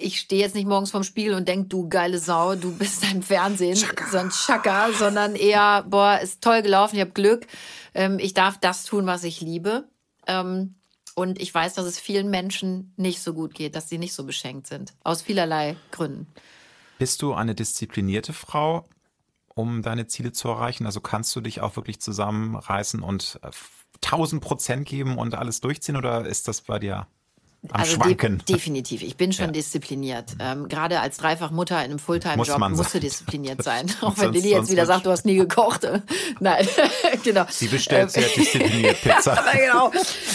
[SPEAKER 3] ich stehe jetzt nicht morgens vorm Spiegel und denk, du geile Sau, du bist im Fernsehen, Chaka. so ein sondern eher, boah, ist toll gelaufen, ich habe Glück. Ähm, ich darf das tun, was ich liebe. Ähm, und ich weiß, dass es vielen Menschen nicht so gut geht, dass sie nicht so beschenkt sind. Aus vielerlei Gründen.
[SPEAKER 1] Bist du eine disziplinierte Frau, um deine Ziele zu erreichen? Also kannst du dich auch wirklich zusammenreißen und 1000 äh, Prozent geben und alles durchziehen oder ist das bei dir am also Schwanken.
[SPEAKER 3] De definitiv. Ich bin schon ja. diszipliniert. Ähm, Gerade als Dreifachmutter in einem Fulltime-Job Muss musst du diszipliniert sein. Auch wenn Lilly jetzt wieder sagt, du hast nie gekocht. Nein,
[SPEAKER 1] genau. Sie bestellt sehr diszipliniert Pizza.
[SPEAKER 3] genau.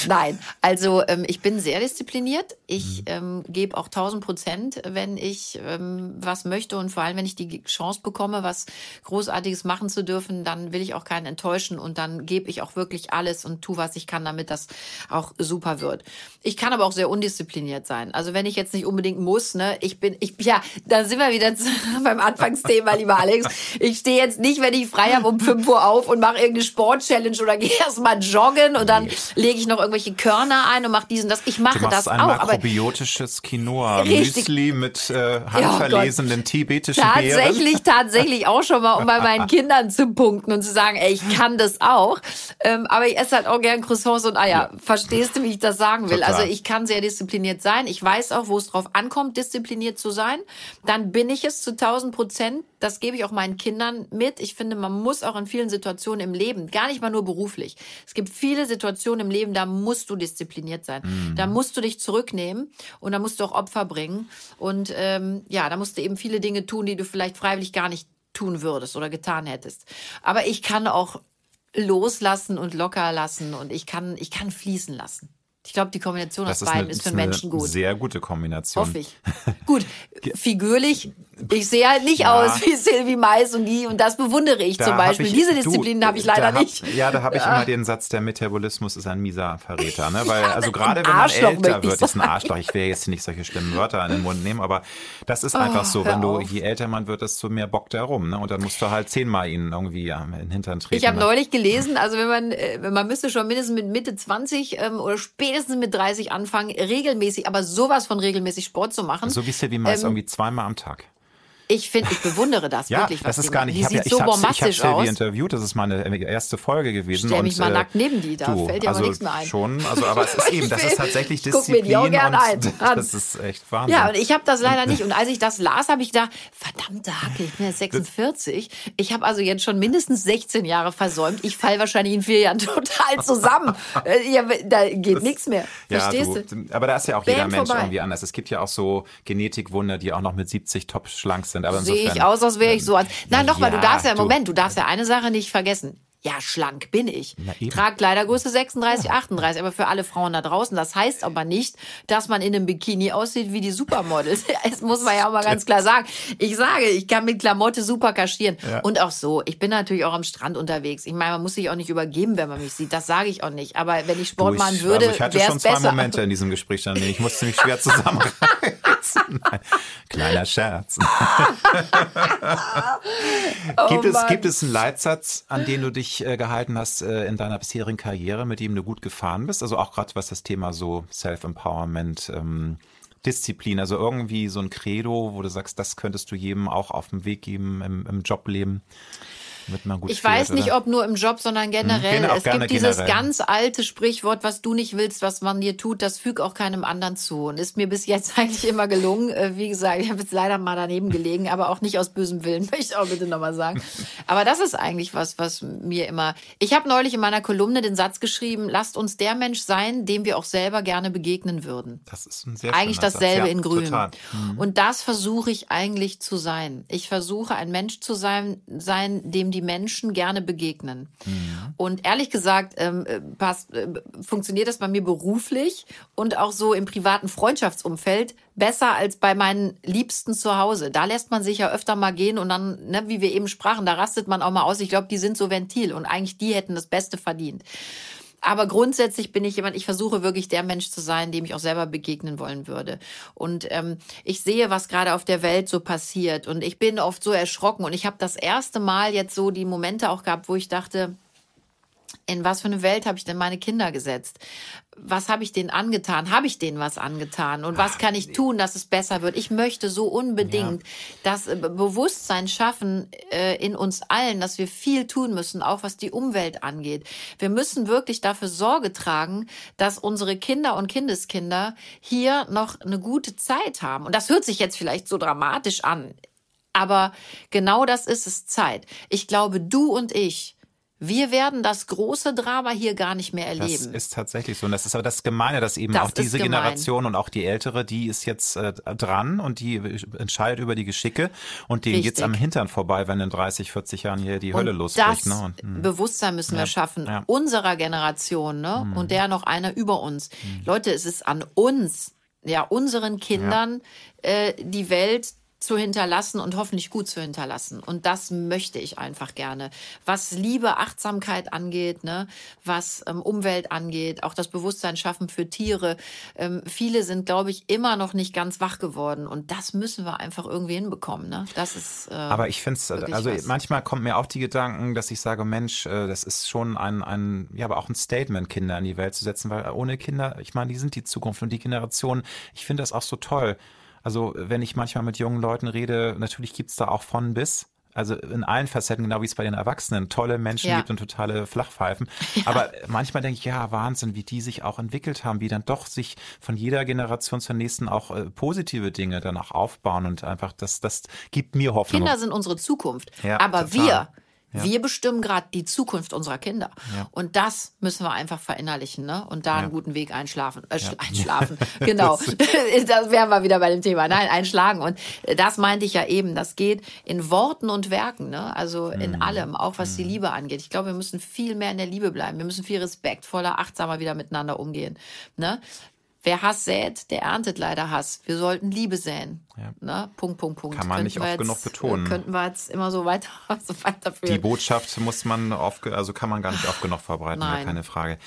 [SPEAKER 3] Nein, also ähm, ich bin sehr diszipliniert. Ich mhm. ähm, gebe auch 1000 Prozent, wenn ich ähm, was möchte und vor allem, wenn ich die Chance bekomme, was Großartiges machen zu dürfen, dann will ich auch keinen enttäuschen und dann gebe ich auch wirklich alles und tu, was ich kann, damit das auch super wird. Ich kann aber auch sehr undiszipliniert sein. Also wenn ich jetzt nicht unbedingt muss, ne, ich bin, ich, ja, da sind wir wieder beim Anfangsthema, lieber Alex. Ich stehe jetzt nicht, wenn ich frei habe, um 5 Uhr auf und mache irgendeine Sport-Challenge oder gehe erstmal joggen und dann lege ich noch irgendwelche Körner ein und mache diesen, das. Ich mache das
[SPEAKER 1] ein
[SPEAKER 3] auch.
[SPEAKER 1] Makrobiotisches Quinoa, Müsli mit äh, handverlesenen oh tibetischen
[SPEAKER 3] Tatsächlich,
[SPEAKER 1] Beeren.
[SPEAKER 3] tatsächlich auch schon mal, um bei meinen Kindern zu punkten und zu sagen, ey, ich kann das auch. Ähm, aber ich esse halt auch gern Croissants und Eier. Ja. Verstehst du, wie ich das sagen will? Total. Also ich kann sehr diszipliniert sein. Ich weiß auch, wo es drauf ankommt, diszipliniert zu sein. Dann bin ich es zu 1000 Prozent. Das gebe ich auch meinen Kindern mit. Ich finde, man muss auch in vielen Situationen im Leben, gar nicht mal nur beruflich. Es gibt viele Situationen im Leben, da musst du diszipliniert sein. Mhm. Da musst du dich zurücknehmen und da musst du auch Opfer bringen. Und ähm, ja, da musst du eben viele Dinge tun, die du vielleicht freiwillig gar nicht tun würdest oder getan hättest. Aber ich kann auch loslassen und locker lassen und ich kann, ich kann fließen lassen. Ich glaube, die Kombination das aus beiden eine, ist für Menschen gut.
[SPEAKER 1] Sehr gute Kombination.
[SPEAKER 3] Hoffe ich. gut, figürlich ich sehe halt nicht ja. aus wie Sylvie Mais und die, und das bewundere ich da zum Beispiel. Ich, Diese Disziplinen habe ich leider
[SPEAKER 1] hab,
[SPEAKER 3] nicht.
[SPEAKER 1] Ja, da habe ich ja. immer den Satz, der Metabolismus ist ein mieser Verräter. Ne? Weil, also gerade wenn man älter wird, ist ein Arschloch. Ich will jetzt nicht solche schlimmen Wörter in den Mund nehmen, aber das ist oh, einfach so. Wenn du, je älter man wird, desto mehr bockt er rum. Ne? Und dann musst du halt zehnmal ihn irgendwie ja, in den Hintern treten.
[SPEAKER 3] Ich habe ne? neulich gelesen, also wenn man, äh, man müsste schon mindestens mit Mitte 20 ähm, oder spätestens mit 30 anfangen, regelmäßig, aber sowas von regelmäßig Sport zu machen.
[SPEAKER 1] So wie Sylvie Mais, ähm, irgendwie zweimal am Tag.
[SPEAKER 3] Ich finde, ich bewundere das
[SPEAKER 1] ja,
[SPEAKER 3] wirklich.
[SPEAKER 1] Was das ist gar nicht. Die ich sieht ja, ich so bombastisch ich aus. Ich interviewt. Das ist meine erste Folge gewesen.
[SPEAKER 3] Stell mich und, mal äh, nackt neben die. Da du, fällt dir also aber nichts mehr ein.
[SPEAKER 1] Schon, also aber es ist eben, das ist tatsächlich Disziplin. Guck mir die auch gern ein. Das ist echt Wahnsinn.
[SPEAKER 3] Ja, und ich habe das leider nicht. Und als ich das las, habe ich gedacht, verdammte Hacke, ich bin jetzt 46. Ich habe also jetzt schon mindestens 16 Jahre versäumt. Ich falle wahrscheinlich in vier Jahren total zusammen. Äh, da geht nichts mehr. Verstehst ja, du,
[SPEAKER 1] Aber da ist ja auch jeder Mensch vorbei. irgendwie anders. Es gibt ja auch so Genetikwunder, die auch noch mit 70 top schlank sind. Aber
[SPEAKER 3] insofern. ich aus als wäre ich so. Als, nein, nochmal, ja, du darfst ja, Moment, du darfst ja eine Sache nicht vergessen. Ja, schlank bin ich. Trag Kleidergröße 36, 38, aber für alle Frauen da draußen. Das heißt aber nicht, dass man in einem Bikini aussieht wie die Supermodels. Das muss man ja auch mal ganz klar sagen. Ich sage, ich kann mit Klamotte super kaschieren. Ja. Und auch so, ich bin natürlich auch am Strand unterwegs. Ich meine, man muss sich auch nicht übergeben, wenn man mich sieht. Das sage ich auch nicht. Aber wenn ich Sport du, ich, machen würde, wäre es besser.
[SPEAKER 1] Ich hatte schon zwei besser. Momente in diesem Gespräch, dann ich musste mich schwer zusammenreißen. Kleiner Scherz. oh gibt, es, gibt es einen Leitsatz, an den du dich durchgehalten hast äh, in deiner bisherigen Karriere, mit dem du gut gefahren bist? Also auch gerade was das Thema so Self-Empowerment, ähm, Disziplin, also irgendwie so ein Credo, wo du sagst, das könntest du jedem auch auf den Weg geben im, im Jobleben
[SPEAKER 3] damit man gut Ich fährt, weiß nicht, oder? ob nur im Job, sondern generell. Mhm, es gibt dieses generell. ganz alte Sprichwort, was du nicht willst, was man dir tut, das füg auch keinem anderen zu. Und ist mir bis jetzt eigentlich immer gelungen. Äh, wie gesagt, ich habe jetzt leider mal daneben gelegen, aber auch nicht aus bösem Willen, möchte ich auch bitte nochmal sagen. Aber das ist eigentlich was, was mir immer. Ich habe neulich in meiner Kolumne den Satz geschrieben, lasst uns der Mensch sein, dem wir auch selber gerne begegnen würden.
[SPEAKER 1] Das ist ein sehr
[SPEAKER 3] Eigentlich dasselbe ja, in Grün. Mhm. Und das versuche ich eigentlich zu sein. Ich versuche ein Mensch zu sein, sein dem die die Menschen gerne begegnen. Mhm. Und ehrlich gesagt, ähm, äh, passt, äh, funktioniert das bei mir beruflich und auch so im privaten Freundschaftsumfeld besser als bei meinen Liebsten zu Hause. Da lässt man sich ja öfter mal gehen und dann, ne, wie wir eben sprachen, da rastet man auch mal aus. Ich glaube, die sind so Ventil und eigentlich die hätten das Beste verdient. Aber grundsätzlich bin ich jemand, ich versuche wirklich der Mensch zu sein, dem ich auch selber begegnen wollen würde. Und ähm, ich sehe, was gerade auf der Welt so passiert. Und ich bin oft so erschrocken. Und ich habe das erste Mal jetzt so die Momente auch gehabt, wo ich dachte, in was für eine Welt habe ich denn meine Kinder gesetzt? Was habe ich denen angetan? Habe ich denen was angetan? Und was kann ich tun, dass es besser wird? Ich möchte so unbedingt ja. das äh, Bewusstsein schaffen äh, in uns allen, dass wir viel tun müssen, auch was die Umwelt angeht. Wir müssen wirklich dafür Sorge tragen, dass unsere Kinder und Kindeskinder hier noch eine gute Zeit haben. Und das hört sich jetzt vielleicht so dramatisch an. Aber genau das ist es Zeit. Ich glaube, du und ich, wir werden das große Drama hier gar nicht mehr erleben.
[SPEAKER 1] Das ist tatsächlich so. Und das ist aber das Gemeine, dass eben das auch diese Generation und auch die ältere, die ist jetzt äh, dran und die entscheidet über die Geschicke und denen geht es am Hintern vorbei, wenn in 30, 40 Jahren hier die Hölle losbricht. Das
[SPEAKER 3] ne? und, hm. Bewusstsein müssen ja. wir schaffen. Ja. Unserer Generation ne? Mhm. und der noch einer über uns. Mhm. Leute, es ist an uns, ja, unseren Kindern ja. Äh, die Welt zu hinterlassen und hoffentlich gut zu hinterlassen. Und das möchte ich einfach gerne. Was Liebe, Achtsamkeit angeht, ne, was ähm, Umwelt angeht, auch das Bewusstsein schaffen für Tiere. Ähm, viele sind, glaube ich, immer noch nicht ganz wach geworden. Und das müssen wir einfach irgendwie hinbekommen. Ne? Das ist. Äh,
[SPEAKER 1] aber ich finde es, also was. manchmal kommt mir auch die Gedanken, dass ich sage, Mensch, äh, das ist schon ein, ein, ja, aber auch ein Statement, Kinder in die Welt zu setzen, weil ohne Kinder, ich meine, die sind die Zukunft und die Generation. Ich finde das auch so toll also wenn ich manchmal mit jungen Leuten rede, natürlich gibt es da auch von bis. Also in allen Facetten, genau wie es bei den Erwachsenen, tolle Menschen ja. gibt und totale Flachpfeifen. Ja. Aber manchmal denke ich, ja, Wahnsinn, wie die sich auch entwickelt haben, wie dann doch sich von jeder Generation zur nächsten auch äh, positive Dinge dann auch aufbauen und einfach das, das gibt mir Hoffnung.
[SPEAKER 3] Kinder sind unsere Zukunft. Ja, aber total. wir ja. Wir bestimmen gerade die Zukunft unserer Kinder. Ja. Und das müssen wir einfach verinnerlichen ne? und da ja. einen guten Weg einschlafen. Äh, einschlafen, genau. das wären wir wieder bei dem Thema. Nein, einschlagen. Und das meinte ich ja eben. Das geht in Worten und Werken, ne? also in mhm. allem, auch was die mhm. Liebe angeht. Ich glaube, wir müssen viel mehr in der Liebe bleiben. Wir müssen viel respektvoller, achtsamer wieder miteinander umgehen. Ne? Wer Hass sät, der erntet leider Hass. Wir sollten Liebe säen. Ja. Ne? Punkt, Punkt, Punkt.
[SPEAKER 1] Kann man
[SPEAKER 3] nicht
[SPEAKER 1] oft genug betonen.
[SPEAKER 3] Könnten wir jetzt immer so weiter, so weiterführen.
[SPEAKER 1] Die Botschaft muss man oft, also kann man gar nicht oft genug verbreiten, Nein. keine Frage.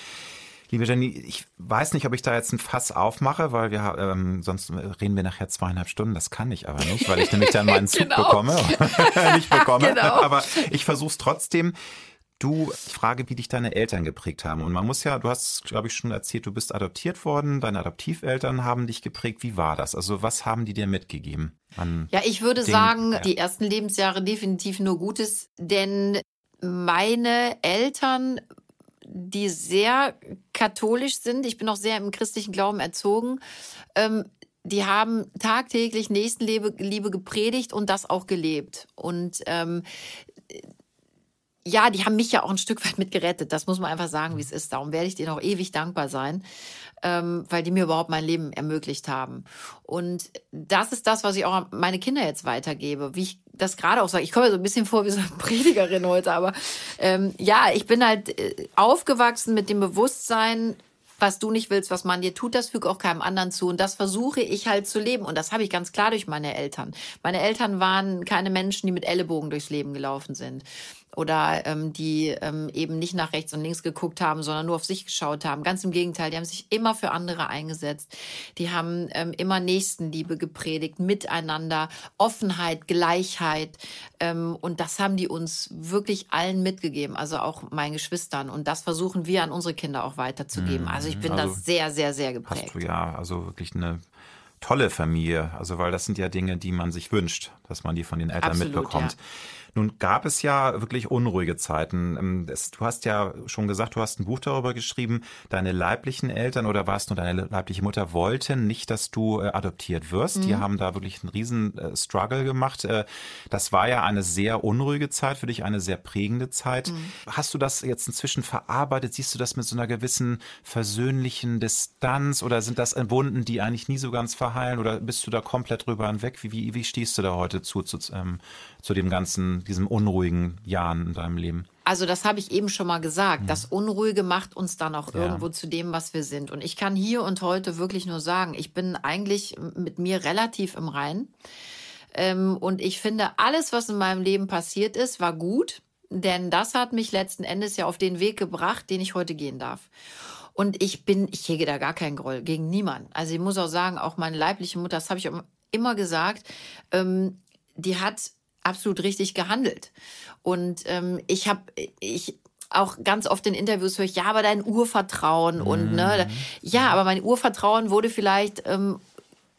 [SPEAKER 1] Liebe Jenny, ich weiß nicht, ob ich da jetzt ein Fass aufmache, weil wir ähm, sonst reden wir nachher zweieinhalb Stunden. Das kann ich aber nicht, weil ich nämlich dann meinen Zug genau. bekomme. nicht bekomme. Genau. Aber ich versuche es trotzdem. Du, ich frage, wie dich deine Eltern geprägt haben. Und man muss ja, du hast, glaube ich, schon erzählt, du bist adoptiert worden, deine Adoptiveltern haben dich geprägt. Wie war das? Also was haben die dir mitgegeben?
[SPEAKER 3] ja, ich würde den, sagen, ja. die ersten Lebensjahre definitiv nur Gutes, denn meine Eltern, die sehr katholisch sind, ich bin auch sehr im christlichen Glauben erzogen, ähm, die haben tagtäglich Nächstenliebe Liebe gepredigt und das auch gelebt. Und ähm, ja, die haben mich ja auch ein Stück weit mitgerettet. Das muss man einfach sagen, wie es ist. Darum werde ich denen auch ewig dankbar sein, ähm, weil die mir überhaupt mein Leben ermöglicht haben. Und das ist das, was ich auch an meine Kinder jetzt weitergebe. Wie ich das gerade auch sage, ich komme mir so ein bisschen vor wie so eine Predigerin heute, aber ähm, ja, ich bin halt äh, aufgewachsen mit dem Bewusstsein, was du nicht willst, was man dir tut, das füge auch keinem anderen zu. Und das versuche ich halt zu leben. Und das habe ich ganz klar durch meine Eltern. Meine Eltern waren keine Menschen, die mit Ellenbogen durchs Leben gelaufen sind. Oder ähm, die ähm, eben nicht nach rechts und links geguckt haben, sondern nur auf sich geschaut haben. Ganz im Gegenteil, die haben sich immer für andere eingesetzt. Die haben ähm, immer Nächstenliebe gepredigt, miteinander, Offenheit, Gleichheit. Ähm, und das haben die uns wirklich allen mitgegeben, also auch meinen Geschwistern. Und das versuchen wir an unsere Kinder auch weiterzugeben. Also ich bin also da sehr, sehr, sehr geprägt.
[SPEAKER 1] Hast du ja also wirklich eine tolle Familie. Also, weil das sind ja Dinge, die man sich wünscht, dass man die von den Eltern Absolut, mitbekommt. Ja. Nun gab es ja wirklich unruhige Zeiten. Ähm, du hast ja schon gesagt, du hast ein Buch darüber geschrieben, deine leiblichen Eltern oder war es nur deine leibliche Mutter wollten nicht, dass du äh, adoptiert wirst. Mhm. Die haben da wirklich einen riesen äh, Struggle gemacht. Äh, das war ja eine sehr unruhige Zeit für dich, eine sehr prägende Zeit. Mhm. Hast du das jetzt inzwischen verarbeitet? Siehst du das mit so einer gewissen versöhnlichen Distanz oder sind das Wunden, die eigentlich nie so ganz verheilen oder bist du da komplett drüber hinweg? Wie, wie, wie stehst du da heute zu, zu, ähm, zu dem ganzen, diesem unruhigen Jahren in deinem Leben?
[SPEAKER 3] Also das habe ich eben schon mal gesagt. Mhm. Das Unruhige macht uns dann auch ja. irgendwo zu dem, was wir sind. Und ich kann hier und heute wirklich nur sagen, ich bin eigentlich mit mir relativ im Rein. Ähm, und ich finde, alles, was in meinem Leben passiert ist, war gut. Denn das hat mich letzten Endes ja auf den Weg gebracht, den ich heute gehen darf. Und ich bin, ich hege da gar keinen Groll gegen niemanden. Also ich muss auch sagen, auch meine leibliche Mutter, das habe ich immer gesagt, ähm, die hat absolut richtig gehandelt. Und ähm, ich habe, ich auch ganz oft in Interviews höre ich, ja, aber dein Urvertrauen mhm. und ne, ja, aber mein Urvertrauen wurde vielleicht, ähm,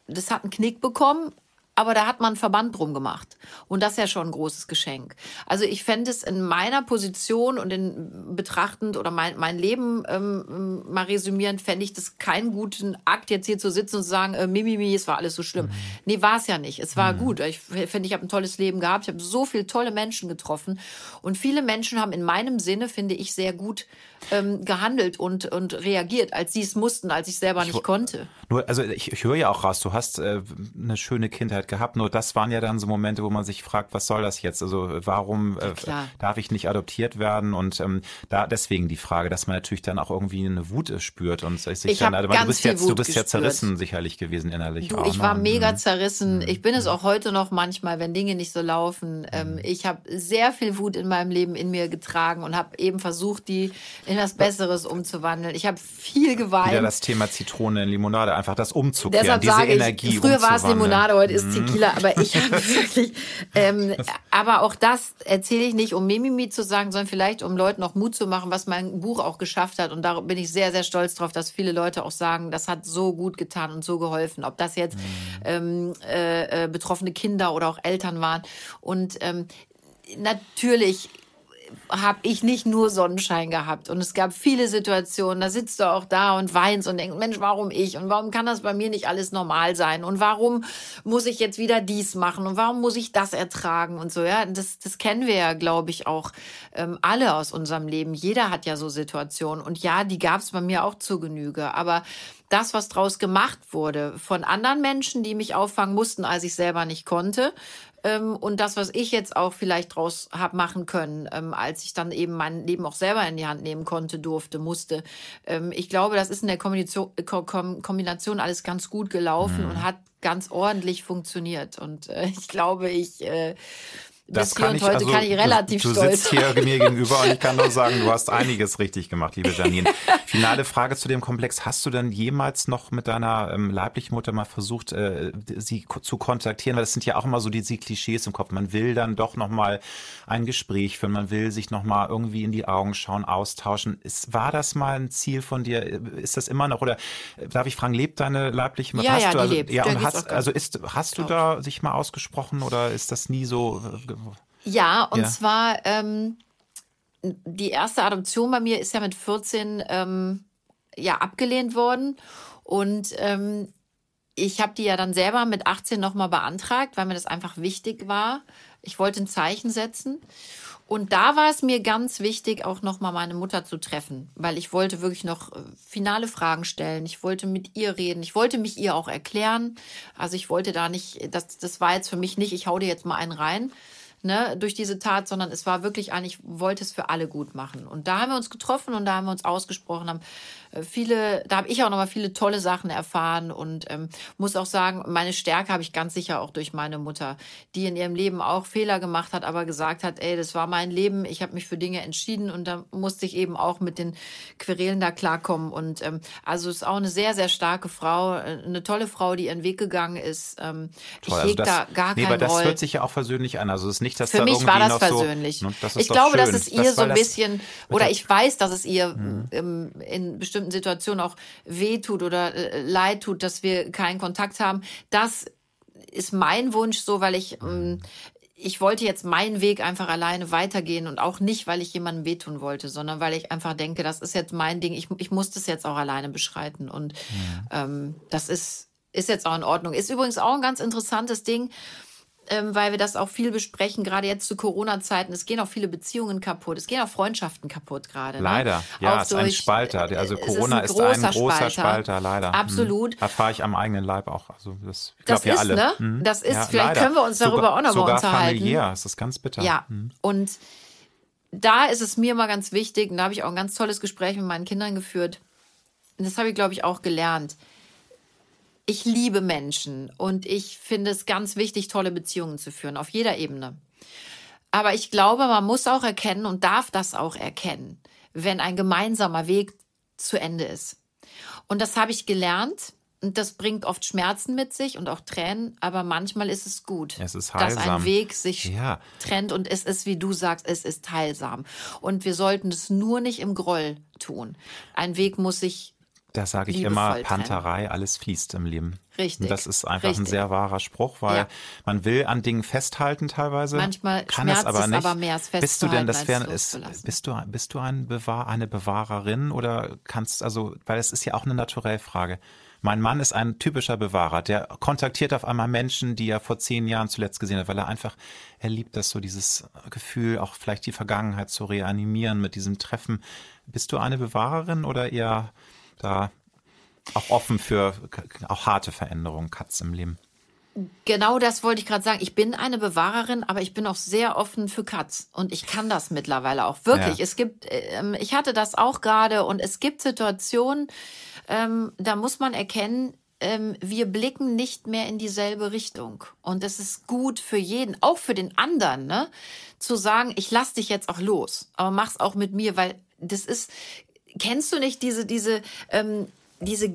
[SPEAKER 3] das hat einen Knick bekommen, aber da hat man einen Verband drum gemacht. Und das ist ja schon ein großes Geschenk. Also ich fände es in meiner Position und in betrachtend oder mein, mein Leben ähm, mal resümierend, fände ich das keinen guten Akt, jetzt hier zu sitzen und zu sagen, äh, Mimimi, es war alles so schlimm. Mhm. Nee, war es ja nicht. Es war mhm. gut. Ich finde, ich habe ein tolles Leben gehabt. Ich habe so viele tolle Menschen getroffen. Und viele Menschen haben in meinem Sinne, finde ich, sehr gut ähm, gehandelt und, und reagiert, als sie es mussten, als ich selber nicht ich, konnte.
[SPEAKER 1] Nur, also ich, ich höre ja auch raus, du hast äh, eine schöne Kindheit gehabt, nur das waren ja dann so Momente, wo man sich fragt, was soll das jetzt? Also warum äh, darf ich nicht adoptiert werden? Und ähm, da deswegen die Frage, dass man natürlich dann auch irgendwie eine Wut spürt und sich
[SPEAKER 3] ich
[SPEAKER 1] dann,
[SPEAKER 3] du
[SPEAKER 1] bist jetzt, du bist ja zerrissen sicherlich gewesen innerlich.
[SPEAKER 3] Du, auch, ich ne? war mega mhm. zerrissen. Mhm. Ich bin es auch heute noch manchmal, wenn Dinge nicht so laufen. Ähm, mhm. ich habe sehr viel Wut in meinem Leben in mir getragen und habe eben versucht, die in das Besseres umzuwandeln. Ich habe viel geweint.
[SPEAKER 1] Wieder das Thema Zitrone in Limonade, einfach das umzukehren,
[SPEAKER 3] Deshalb
[SPEAKER 1] diese
[SPEAKER 3] sage
[SPEAKER 1] Energie
[SPEAKER 3] ich, Früher war es Limonade, heute ist mhm. Tequila, aber ich habe wirklich, ähm, aber auch das erzähle ich nicht, um Mimimi zu sagen, sondern vielleicht, um Leuten auch Mut zu machen, was mein Buch auch geschafft hat. Und da bin ich sehr, sehr stolz drauf, dass viele Leute auch sagen, das hat so gut getan und so geholfen. Ob das jetzt mhm. ähm, äh, äh, betroffene Kinder oder auch Eltern waren. Und ähm, natürlich habe ich nicht nur Sonnenschein gehabt. Und es gab viele Situationen, da sitzt du auch da und weinst und denkst, Mensch, warum ich? Und warum kann das bei mir nicht alles normal sein? Und warum muss ich jetzt wieder dies machen? Und warum muss ich das ertragen? Und so, ja, das, das kennen wir ja, glaube ich, auch ähm, alle aus unserem Leben. Jeder hat ja so Situationen. Und ja, die gab es bei mir auch zur Genüge. Aber das, was draus gemacht wurde von anderen Menschen, die mich auffangen mussten, als ich selber nicht konnte, ähm, und das, was ich jetzt auch vielleicht draus habe machen können, ähm, als ich dann eben mein Leben auch selber in die Hand nehmen konnte, durfte, musste. Ähm, ich glaube, das ist in der Kombination, Kombination alles ganz gut gelaufen mhm. und hat ganz ordentlich funktioniert. Und äh, ich glaube, ich äh, das kann ich, heute also, kann ich relativ
[SPEAKER 1] du, du
[SPEAKER 3] stolz
[SPEAKER 1] sitzt hier mir gegenüber und ich kann nur sagen, du hast einiges richtig gemacht, liebe Janine. Finale Frage zu dem Komplex. Hast du denn jemals noch mit deiner ähm, leiblichen Mutter mal versucht, äh, sie zu kontaktieren? Weil das sind ja auch immer so diese Klischees im Kopf. Man will dann doch noch mal ein Gespräch führen, man will sich noch mal irgendwie in die Augen schauen, austauschen. Ist, war das mal ein Ziel von dir? Ist das immer noch? Oder äh, darf ich fragen, lebt deine leibliche
[SPEAKER 3] Mutter? Ja,
[SPEAKER 1] hast
[SPEAKER 3] ja,
[SPEAKER 1] du
[SPEAKER 3] also,
[SPEAKER 1] lebt. Ja, und hast, also ist, hast du da sich mal ausgesprochen oder ist das nie so äh,
[SPEAKER 3] ja, und ja. zwar ähm, die erste Adoption bei mir ist ja mit 14 ähm, ja abgelehnt worden und ähm, ich habe die ja dann selber mit 18 nochmal beantragt, weil mir das einfach wichtig war. Ich wollte ein Zeichen setzen. Und da war es mir ganz wichtig, auch nochmal meine Mutter zu treffen, weil ich wollte wirklich noch äh, finale Fragen stellen. Ich wollte mit ihr reden. Ich wollte mich ihr auch erklären. Also ich wollte da nicht, das, das war jetzt für mich nicht, ich hau dir jetzt mal einen rein, ne, durch diese Tat, sondern es war wirklich eigentlich, wollte es für alle gut machen. Und da haben wir uns getroffen und da haben wir uns ausgesprochen, haben viele, da habe ich auch nochmal viele tolle Sachen erfahren und ähm, muss auch sagen, meine Stärke habe ich ganz sicher auch durch meine Mutter, die in ihrem Leben auch Fehler gemacht hat, aber gesagt hat, ey, das war mein Leben, ich habe mich für Dinge entschieden und da musste ich eben auch mit den Querelen da klarkommen. Und ähm, also ist auch eine sehr, sehr starke Frau, äh, eine tolle Frau, die ihren Weg gegangen ist. Ähm,
[SPEAKER 1] Toll, ich also das, da gar nee, aber das Roll. hört sich ja auch versöhnlich an. Also es ist nicht, dass
[SPEAKER 3] Für
[SPEAKER 1] da
[SPEAKER 3] mich war das
[SPEAKER 1] versöhnlich.
[SPEAKER 3] So, ne, das ich glaube, schön. dass es ihr das so ein bisschen, oder ich weiß, dass es ihr mhm. ähm, in bestimmten Situationen auch weh tut oder äh, leid tut, dass wir keinen Kontakt haben. Das ist mein Wunsch so, weil ich ähm, ich wollte jetzt meinen Weg einfach alleine weitergehen und auch nicht, weil ich jemandem wehtun wollte, sondern weil ich einfach denke, das ist jetzt mein Ding. Ich, ich muss das jetzt auch alleine beschreiten und ja. ähm, das ist ist jetzt auch in Ordnung. Ist übrigens auch ein ganz interessantes Ding ähm, weil wir das auch viel besprechen, gerade jetzt zu Corona-Zeiten. Es gehen auch viele Beziehungen kaputt, es gehen auch Freundschaften kaputt gerade. Ne?
[SPEAKER 1] Leider, ja, es ist ein Spalter. Also Corona ist ein, ist ein großer Spalter. Spalter. leider.
[SPEAKER 3] Mhm. Absolut.
[SPEAKER 1] Hm. Erfahre ich am eigenen Leib auch. Also das, ich
[SPEAKER 3] das
[SPEAKER 1] glaub,
[SPEAKER 3] ist,
[SPEAKER 1] alle.
[SPEAKER 3] ne? Hm. Das ist, ja, vielleicht leider. können wir uns darüber
[SPEAKER 1] sogar,
[SPEAKER 3] auch noch
[SPEAKER 1] mal
[SPEAKER 3] unterhalten.
[SPEAKER 1] Familiär, es ist ganz bitter.
[SPEAKER 3] Ja, hm. und da ist es mir mal ganz wichtig, und da habe ich auch ein ganz tolles Gespräch mit meinen Kindern geführt. Und das habe ich, glaube ich, auch gelernt ich liebe Menschen und ich finde es ganz wichtig, tolle Beziehungen zu führen, auf jeder Ebene. Aber ich glaube, man muss auch erkennen und darf das auch erkennen, wenn ein gemeinsamer Weg zu Ende ist. Und das habe ich gelernt. Und das bringt oft Schmerzen mit sich und auch Tränen, aber manchmal ist es gut,
[SPEAKER 1] es ist
[SPEAKER 3] dass ein Weg sich ja. trennt und es ist, wie du sagst, es ist heilsam. Und wir sollten es nur nicht im Groll tun. Ein Weg muss sich
[SPEAKER 1] da sage ich immer, Panterei, alles fließt im Leben.
[SPEAKER 3] Richtig.
[SPEAKER 1] Und das ist einfach
[SPEAKER 3] richtig.
[SPEAKER 1] ein sehr wahrer Spruch, weil ja. man will an Dingen festhalten teilweise.
[SPEAKER 3] Manchmal
[SPEAKER 1] kann es aber nicht.
[SPEAKER 3] aber mehr als
[SPEAKER 1] Bist du denn, das wäre, bist du, bist du ein Bewahr, eine Bewahrerin oder kannst, also, weil es ist ja auch eine Naturellfrage. Mein Mann ist ein typischer Bewahrer, der kontaktiert auf einmal Menschen, die er vor zehn Jahren zuletzt gesehen hat, weil er einfach, er liebt das so, dieses Gefühl, auch vielleicht die Vergangenheit zu reanimieren mit diesem Treffen. Bist du eine Bewahrerin oder eher da auch offen für auch harte Veränderungen, Katz im Leben.
[SPEAKER 3] Genau das wollte ich gerade sagen. Ich bin eine Bewahrerin, aber ich bin auch sehr offen für Katz. Und ich kann das mittlerweile auch. Wirklich. Ja. Es gibt, ähm, ich hatte das auch gerade und es gibt Situationen, ähm, da muss man erkennen, ähm, wir blicken nicht mehr in dieselbe Richtung. Und es ist gut für jeden, auch für den anderen, ne? zu sagen, ich lass dich jetzt auch los, aber mach's auch mit mir, weil das ist, kennst du nicht diese, diese, ähm, diese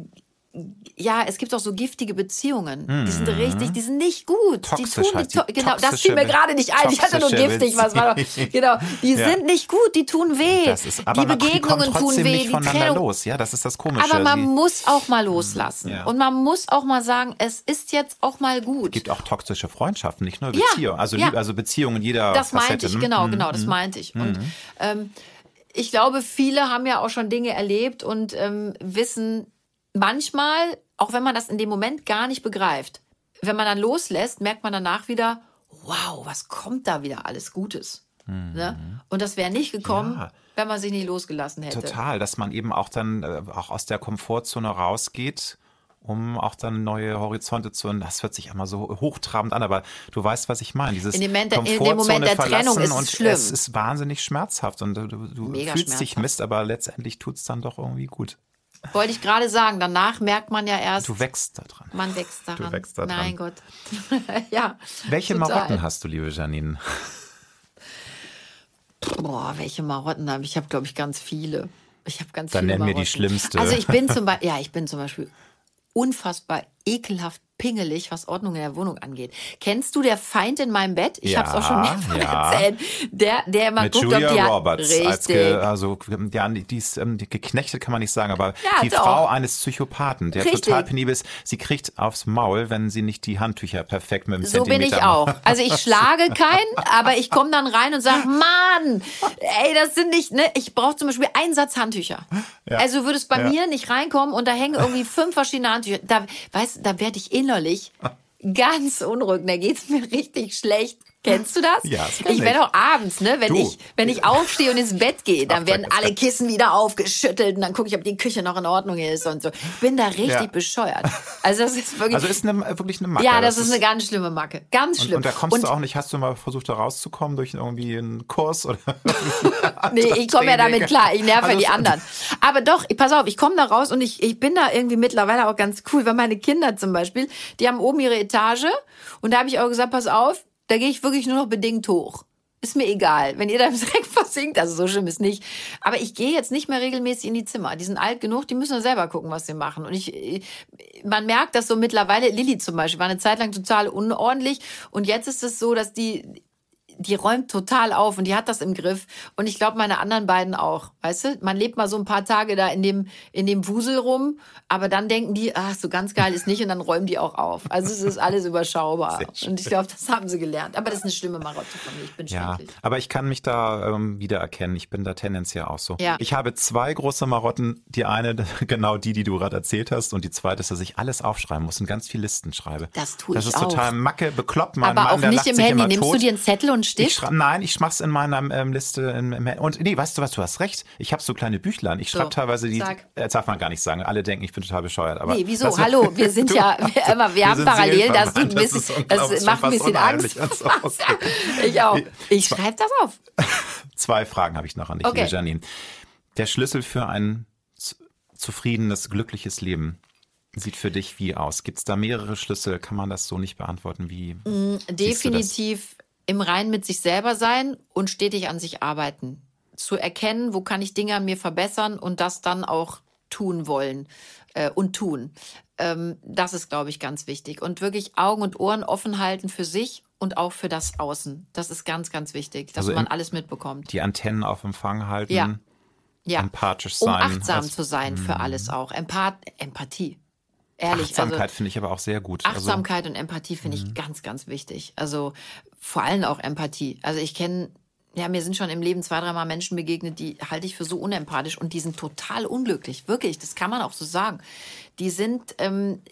[SPEAKER 3] ja, es gibt auch so giftige Beziehungen. Mhm. Die sind mhm. richtig, die sind nicht gut.
[SPEAKER 1] Toxisch
[SPEAKER 3] die tun
[SPEAKER 1] nicht, to
[SPEAKER 3] genau, das fiel mir gerade nicht ein. Ich hatte nur giftig, was war doch, genau. Die ja. sind nicht gut, die tun weh.
[SPEAKER 1] Das ist, aber
[SPEAKER 3] die Begegnungen tun weh,
[SPEAKER 1] nicht die Trennung. los. Ja, das ist das Komische.
[SPEAKER 3] Aber man
[SPEAKER 1] die,
[SPEAKER 3] muss auch mal loslassen. Ja. Und man muss auch mal sagen, es ist jetzt auch mal gut. Es
[SPEAKER 1] gibt auch toxische Freundschaften, nicht nur Beziehungen. Also, also Beziehungen jeder
[SPEAKER 3] Das
[SPEAKER 1] Facette.
[SPEAKER 3] meinte ich,
[SPEAKER 1] ne?
[SPEAKER 3] genau, genau, das mhm. meinte ich. Und
[SPEAKER 1] mhm.
[SPEAKER 3] ähm, ich glaube, viele haben ja auch schon Dinge erlebt und ähm, wissen manchmal, auch wenn man das in dem Moment gar nicht begreift, wenn man dann loslässt, merkt man danach wieder, wow, was kommt da wieder alles Gutes. Mhm. Ne? Und das wäre nicht gekommen, ja. wenn man sich nicht losgelassen hätte.
[SPEAKER 1] Total, dass man eben auch dann äh, auch aus der Komfortzone rausgeht um auch dann neue Horizonte zu. Und das hört sich immer so hochtrabend an, aber du weißt, was ich meine. Dieses
[SPEAKER 3] in dem Moment, in dem Moment der Trennung ist es schlimm.
[SPEAKER 1] Es ist wahnsinnig schmerzhaft und du, du fühlst dich Mist, aber letztendlich tut es dann doch irgendwie gut.
[SPEAKER 3] Wollte ich gerade sagen, danach merkt man ja erst.
[SPEAKER 1] Du wächst daran.
[SPEAKER 3] Man wächst daran.
[SPEAKER 1] Du wächst daran.
[SPEAKER 3] Mein Gott. ja.
[SPEAKER 1] Welche total. Marotten hast du, liebe Janine?
[SPEAKER 3] Boah, welche Marotten habe ich? Ich habe, glaube ich, ganz viele. Ich habe ganz
[SPEAKER 1] Dann
[SPEAKER 3] viele
[SPEAKER 1] nenn
[SPEAKER 3] Marotten.
[SPEAKER 1] mir die schlimmste.
[SPEAKER 3] Also ich bin zum Beispiel, ja, ich bin zum Beispiel unfassbar ekelhaft pingelig, was Ordnung in der Wohnung angeht. Kennst du der Feind in meinem Bett? Ich
[SPEAKER 1] ja,
[SPEAKER 3] habe es auch schon mehrfach
[SPEAKER 1] ja.
[SPEAKER 3] erzählt. Der, der immer
[SPEAKER 1] Mit
[SPEAKER 3] guckt,
[SPEAKER 1] Julia
[SPEAKER 3] ob die
[SPEAKER 1] Roberts.
[SPEAKER 3] Richtig.
[SPEAKER 1] Als ge, also, ja, die ist ähm, geknechtet, kann man nicht sagen, aber
[SPEAKER 3] Ja,
[SPEAKER 1] die
[SPEAKER 3] doch.
[SPEAKER 1] Frau eines Psychopathen, der
[SPEAKER 3] Richtig.
[SPEAKER 1] total penibel ist, sie kriegt aufs Maul, wenn sie nicht die Handtücher perfekt mit dem
[SPEAKER 3] So bin
[SPEAKER 1] Zentimeter
[SPEAKER 3] ich auch. Also ich schlage keinen, aber ich komme dann rein und sage, Mann, ey, das sind nicht, ne, ich brauche zum Beispiel einen Satz Handtücher.
[SPEAKER 1] Ja.
[SPEAKER 3] Also würde es bei mir nicht reinkommen und da hängen irgendwie fünf verschiedene Handtücher. Da, weißt, da werde ich innerlich ganz unruhig. Da geht's mir richtig schlecht. Kennst du das?
[SPEAKER 1] Ja, das kenn
[SPEAKER 3] ich werde auch abends, ne, wenn
[SPEAKER 1] Du.
[SPEAKER 3] ich wenn ich aufstehe und ins Bett gehe, dann werden
[SPEAKER 1] das
[SPEAKER 3] alle Kissen wieder aufgeschüttelt und dann gucke ich, ob die Küche noch in Ordnung ist und so. Ich bin da richtig
[SPEAKER 1] Ja.
[SPEAKER 3] bescheuert. Also das ist wirklich
[SPEAKER 1] Also ist eine, wirklich eine Macke.
[SPEAKER 3] Ja, das, ist eine ganz schlimme Macke. Ganz
[SPEAKER 1] und,
[SPEAKER 3] schlimm.
[SPEAKER 1] und da kommst
[SPEAKER 3] Und-
[SPEAKER 1] du auch nicht, hast du mal versucht, da rauszukommen durch irgendwie einen Kurs oder?
[SPEAKER 3] Nee, ich komme ja damit klar. Ich nerve
[SPEAKER 1] Also
[SPEAKER 3] die anderen. Aber doch, pass auf, ich komme da raus und ich, ich bin da irgendwie mittlerweile auch ganz cool, weil meine Kinder zum Beispiel, die haben oben ihre Etage und da habe ich auch gesagt, pass auf, da gehe ich wirklich nur noch bedingt hoch. Ist mir egal, wenn ihr da im Dreck versinkt, also so schlimm ist nicht. Aber ich gehe jetzt nicht mehr regelmäßig in die Zimmer. Die sind alt genug, die müssen ja selber gucken, was sie machen. Und ich, man merkt das so mittlerweile. Lilly zum Beispiel war eine Zeit lang total unordentlich und jetzt ist es so, dass die die räumt total auf und die hat das im Griff. Und ich glaube, meine anderen beiden auch. Weißt du, man lebt mal so ein paar Tage da in dem, in dem Wusel rum, aber dann denken die, ach, so ganz geil ist nicht und dann räumen die auch auf. Also es ist alles überschaubar. Und ich glaube, das haben sie gelernt. Aber das ist eine schlimme Marotte von mir. Ich bin
[SPEAKER 1] Ja,
[SPEAKER 3] schrecklich.
[SPEAKER 1] aber ich kann mich da ähm, wiedererkennen. Ich bin da tendenziell auch so.
[SPEAKER 3] Ja.
[SPEAKER 1] Ich habe zwei große Marotten. Die eine, genau die, die du gerade erzählt hast. Und die zweite ist, dass ich alles aufschreiben muss und ganz viel Listen schreibe.
[SPEAKER 3] Das tue
[SPEAKER 1] Das
[SPEAKER 3] ich
[SPEAKER 1] ist total
[SPEAKER 3] auch.
[SPEAKER 1] Macke, bekloppt. Mein
[SPEAKER 3] Aber
[SPEAKER 1] Mann,
[SPEAKER 3] auch nicht im Handy. Nimmst du
[SPEAKER 1] tot.
[SPEAKER 3] dir einen Zettel und
[SPEAKER 1] Ich
[SPEAKER 3] Stift?
[SPEAKER 1] schreib, nein, ich mach's in meiner ähm, Liste. In, und nee, weißt du was, du hast recht. Ich habe so kleine Büchlein. Ich schreibe
[SPEAKER 3] So,
[SPEAKER 1] teilweise die,
[SPEAKER 3] sag.
[SPEAKER 1] äh, das darf man gar nicht sagen. Alle denken, ich bin total bescheuert. Aber
[SPEAKER 3] Nee, wieso? Hallo, wir sind ja, wir, immer, wir, haben
[SPEAKER 1] sind
[SPEAKER 3] parallel, das, tut ein bisschen, das, macht ein bisschen Angst. Ich auch. Ich schreibe das auf.
[SPEAKER 1] Zwei Fragen habe ich noch an dich,
[SPEAKER 3] Okay.
[SPEAKER 1] liebe Janine. Der Schlüssel für ein zufriedenes, glückliches Leben sieht für dich wie aus? Gibt es da mehrere Schlüssel? Kann man das so nicht beantworten? Wie das?
[SPEAKER 3] definitiv im Reinen mit sich selber sein und stetig an sich arbeiten. Zu erkennen, wo kann ich Dinge an mir verbessern und das dann auch tun wollen äh, und tun. Ähm, das ist, glaube ich, ganz wichtig. Und wirklich Augen und Ohren offen halten für sich und auch für das Außen. Das ist ganz, ganz wichtig, dass
[SPEAKER 1] Also
[SPEAKER 3] man alles mitbekommt.
[SPEAKER 1] Die Antennen auf Empfang halten,
[SPEAKER 3] Ja. Ja.
[SPEAKER 1] empathisch
[SPEAKER 3] um
[SPEAKER 1] sein.
[SPEAKER 3] achtsam
[SPEAKER 1] Also-
[SPEAKER 3] zu sein für alles auch. Empath Empathie. Ehrlich,
[SPEAKER 1] Achtsamkeit
[SPEAKER 3] also
[SPEAKER 1] finde ich aber auch sehr gut. Also,
[SPEAKER 3] Achtsamkeit und Empathie finde ich ganz, ganz wichtig. Also vor allem auch Empathie. Also ich kenne, ja, mir sind schon im Leben zwei, dreimal Menschen begegnet, die halte ich für so unempathisch und die sind total unglücklich. Wirklich, das kann man auch so sagen. Die sind, ähm,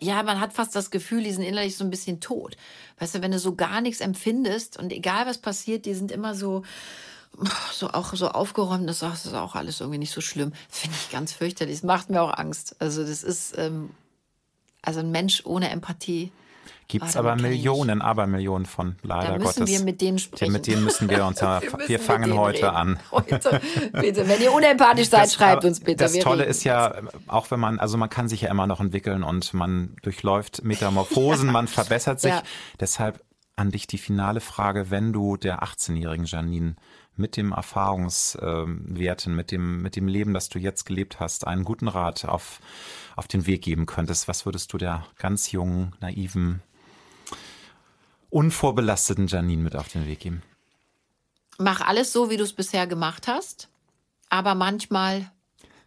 [SPEAKER 3] ja, man hat fast das Gefühl, die sind innerlich so ein bisschen tot. Weißt du, wenn du so gar nichts empfindest und egal was passiert, die sind immer so, so auch so aufgeräumt, das ist auch alles irgendwie nicht so schlimm. Finde ich ganz fürchterlich. Das macht mir auch Angst. Also das ist, ähm, also ein Mensch ohne Empathie.
[SPEAKER 1] Gibt
[SPEAKER 3] Ah,
[SPEAKER 1] es
[SPEAKER 3] damit
[SPEAKER 1] aber Millionen, Abermillionen von, leider
[SPEAKER 3] Da müssen
[SPEAKER 1] Gottes.
[SPEAKER 3] wir mit denen
[SPEAKER 1] Ja,
[SPEAKER 3] sprechen.
[SPEAKER 1] mit denen müssen wir uns, ja,
[SPEAKER 3] Wir
[SPEAKER 1] wir, fangen heute
[SPEAKER 3] reden.
[SPEAKER 1] an.
[SPEAKER 3] Heute, bitte. Wenn ihr unempathisch seid,
[SPEAKER 1] Das-
[SPEAKER 3] schreibt uns bitte.
[SPEAKER 1] Das
[SPEAKER 3] Wir
[SPEAKER 1] Tolle ist ja, auch wenn man, also man kann sich ja immer noch entwickeln und man durchläuft Metamorphosen, man verbessert sich.
[SPEAKER 3] Ja.
[SPEAKER 1] Deshalb an dich die finale Frage, wenn du der 18-jährigen Janine mit dem Erfahrungswerten, mit dem, mit dem Leben, das du jetzt gelebt hast, einen guten Rat auf, auf den Weg geben könntest, was würdest du der ganz jungen, naiven, unvorbelasteten Janine mit auf den Weg geben?
[SPEAKER 3] Mach alles so, wie du es bisher gemacht hast. Aber manchmal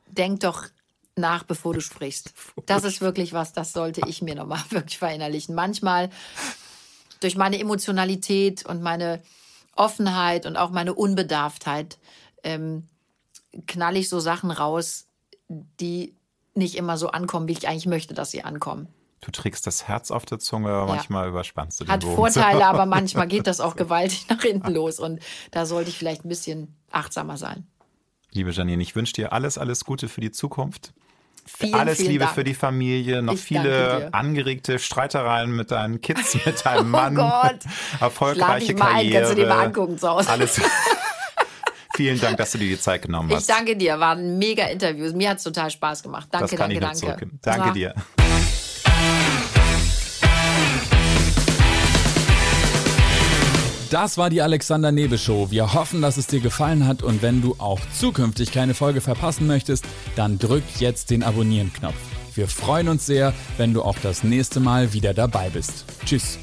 [SPEAKER 3] denk doch nach, bevor du sprichst. Das ist wirklich was, das sollte ich mir nochmal wirklich verinnerlichen. Manchmal durch meine Emotionalität und meine Offenheit und auch meine Unbedarftheit ähm, knall ich so Sachen raus, die nicht immer so ankommen, wie ich eigentlich möchte, dass sie ankommen.
[SPEAKER 1] Du trägst das Herz auf der Zunge, aber manchmal überspannst du den
[SPEAKER 3] Hat
[SPEAKER 1] Bogen.
[SPEAKER 3] Vorteile, aber manchmal geht das auch gewaltig nach hinten los. Und da sollte ich vielleicht ein bisschen achtsamer sein.
[SPEAKER 1] Liebe Janine, ich wünsche dir alles, alles Gute für die Zukunft.
[SPEAKER 3] Vielen,
[SPEAKER 1] alles
[SPEAKER 3] vielen
[SPEAKER 1] Liebe
[SPEAKER 3] Dank.
[SPEAKER 1] für die Familie, noch
[SPEAKER 3] Ich
[SPEAKER 1] viele angeregte Streitereien mit deinen Kids, mit deinem Mann.
[SPEAKER 3] Oh Gott.
[SPEAKER 1] Erfolgreiche
[SPEAKER 3] mal ein,
[SPEAKER 1] Karriere.
[SPEAKER 3] kannst du dir mal angucken zu Hause.
[SPEAKER 1] Alles. Vielen Dank, dass du dir die Zeit genommen
[SPEAKER 3] Ich
[SPEAKER 1] hast.
[SPEAKER 3] danke dir, waren mega Interviews. Mir hat es total Spaß gemacht. Danke,
[SPEAKER 1] das kann
[SPEAKER 3] danke,
[SPEAKER 1] ich
[SPEAKER 3] danke.
[SPEAKER 1] Danke
[SPEAKER 3] Ja.
[SPEAKER 1] dir.
[SPEAKER 2] Das war die Alexander Nebe Show. Wir hoffen, dass es dir gefallen hat und wenn du auch zukünftig keine Folge verpassen möchtest, dann drück jetzt den Abonnieren-Knopf. Wir freuen uns sehr, wenn du auch das nächste Mal wieder dabei bist. Tschüss.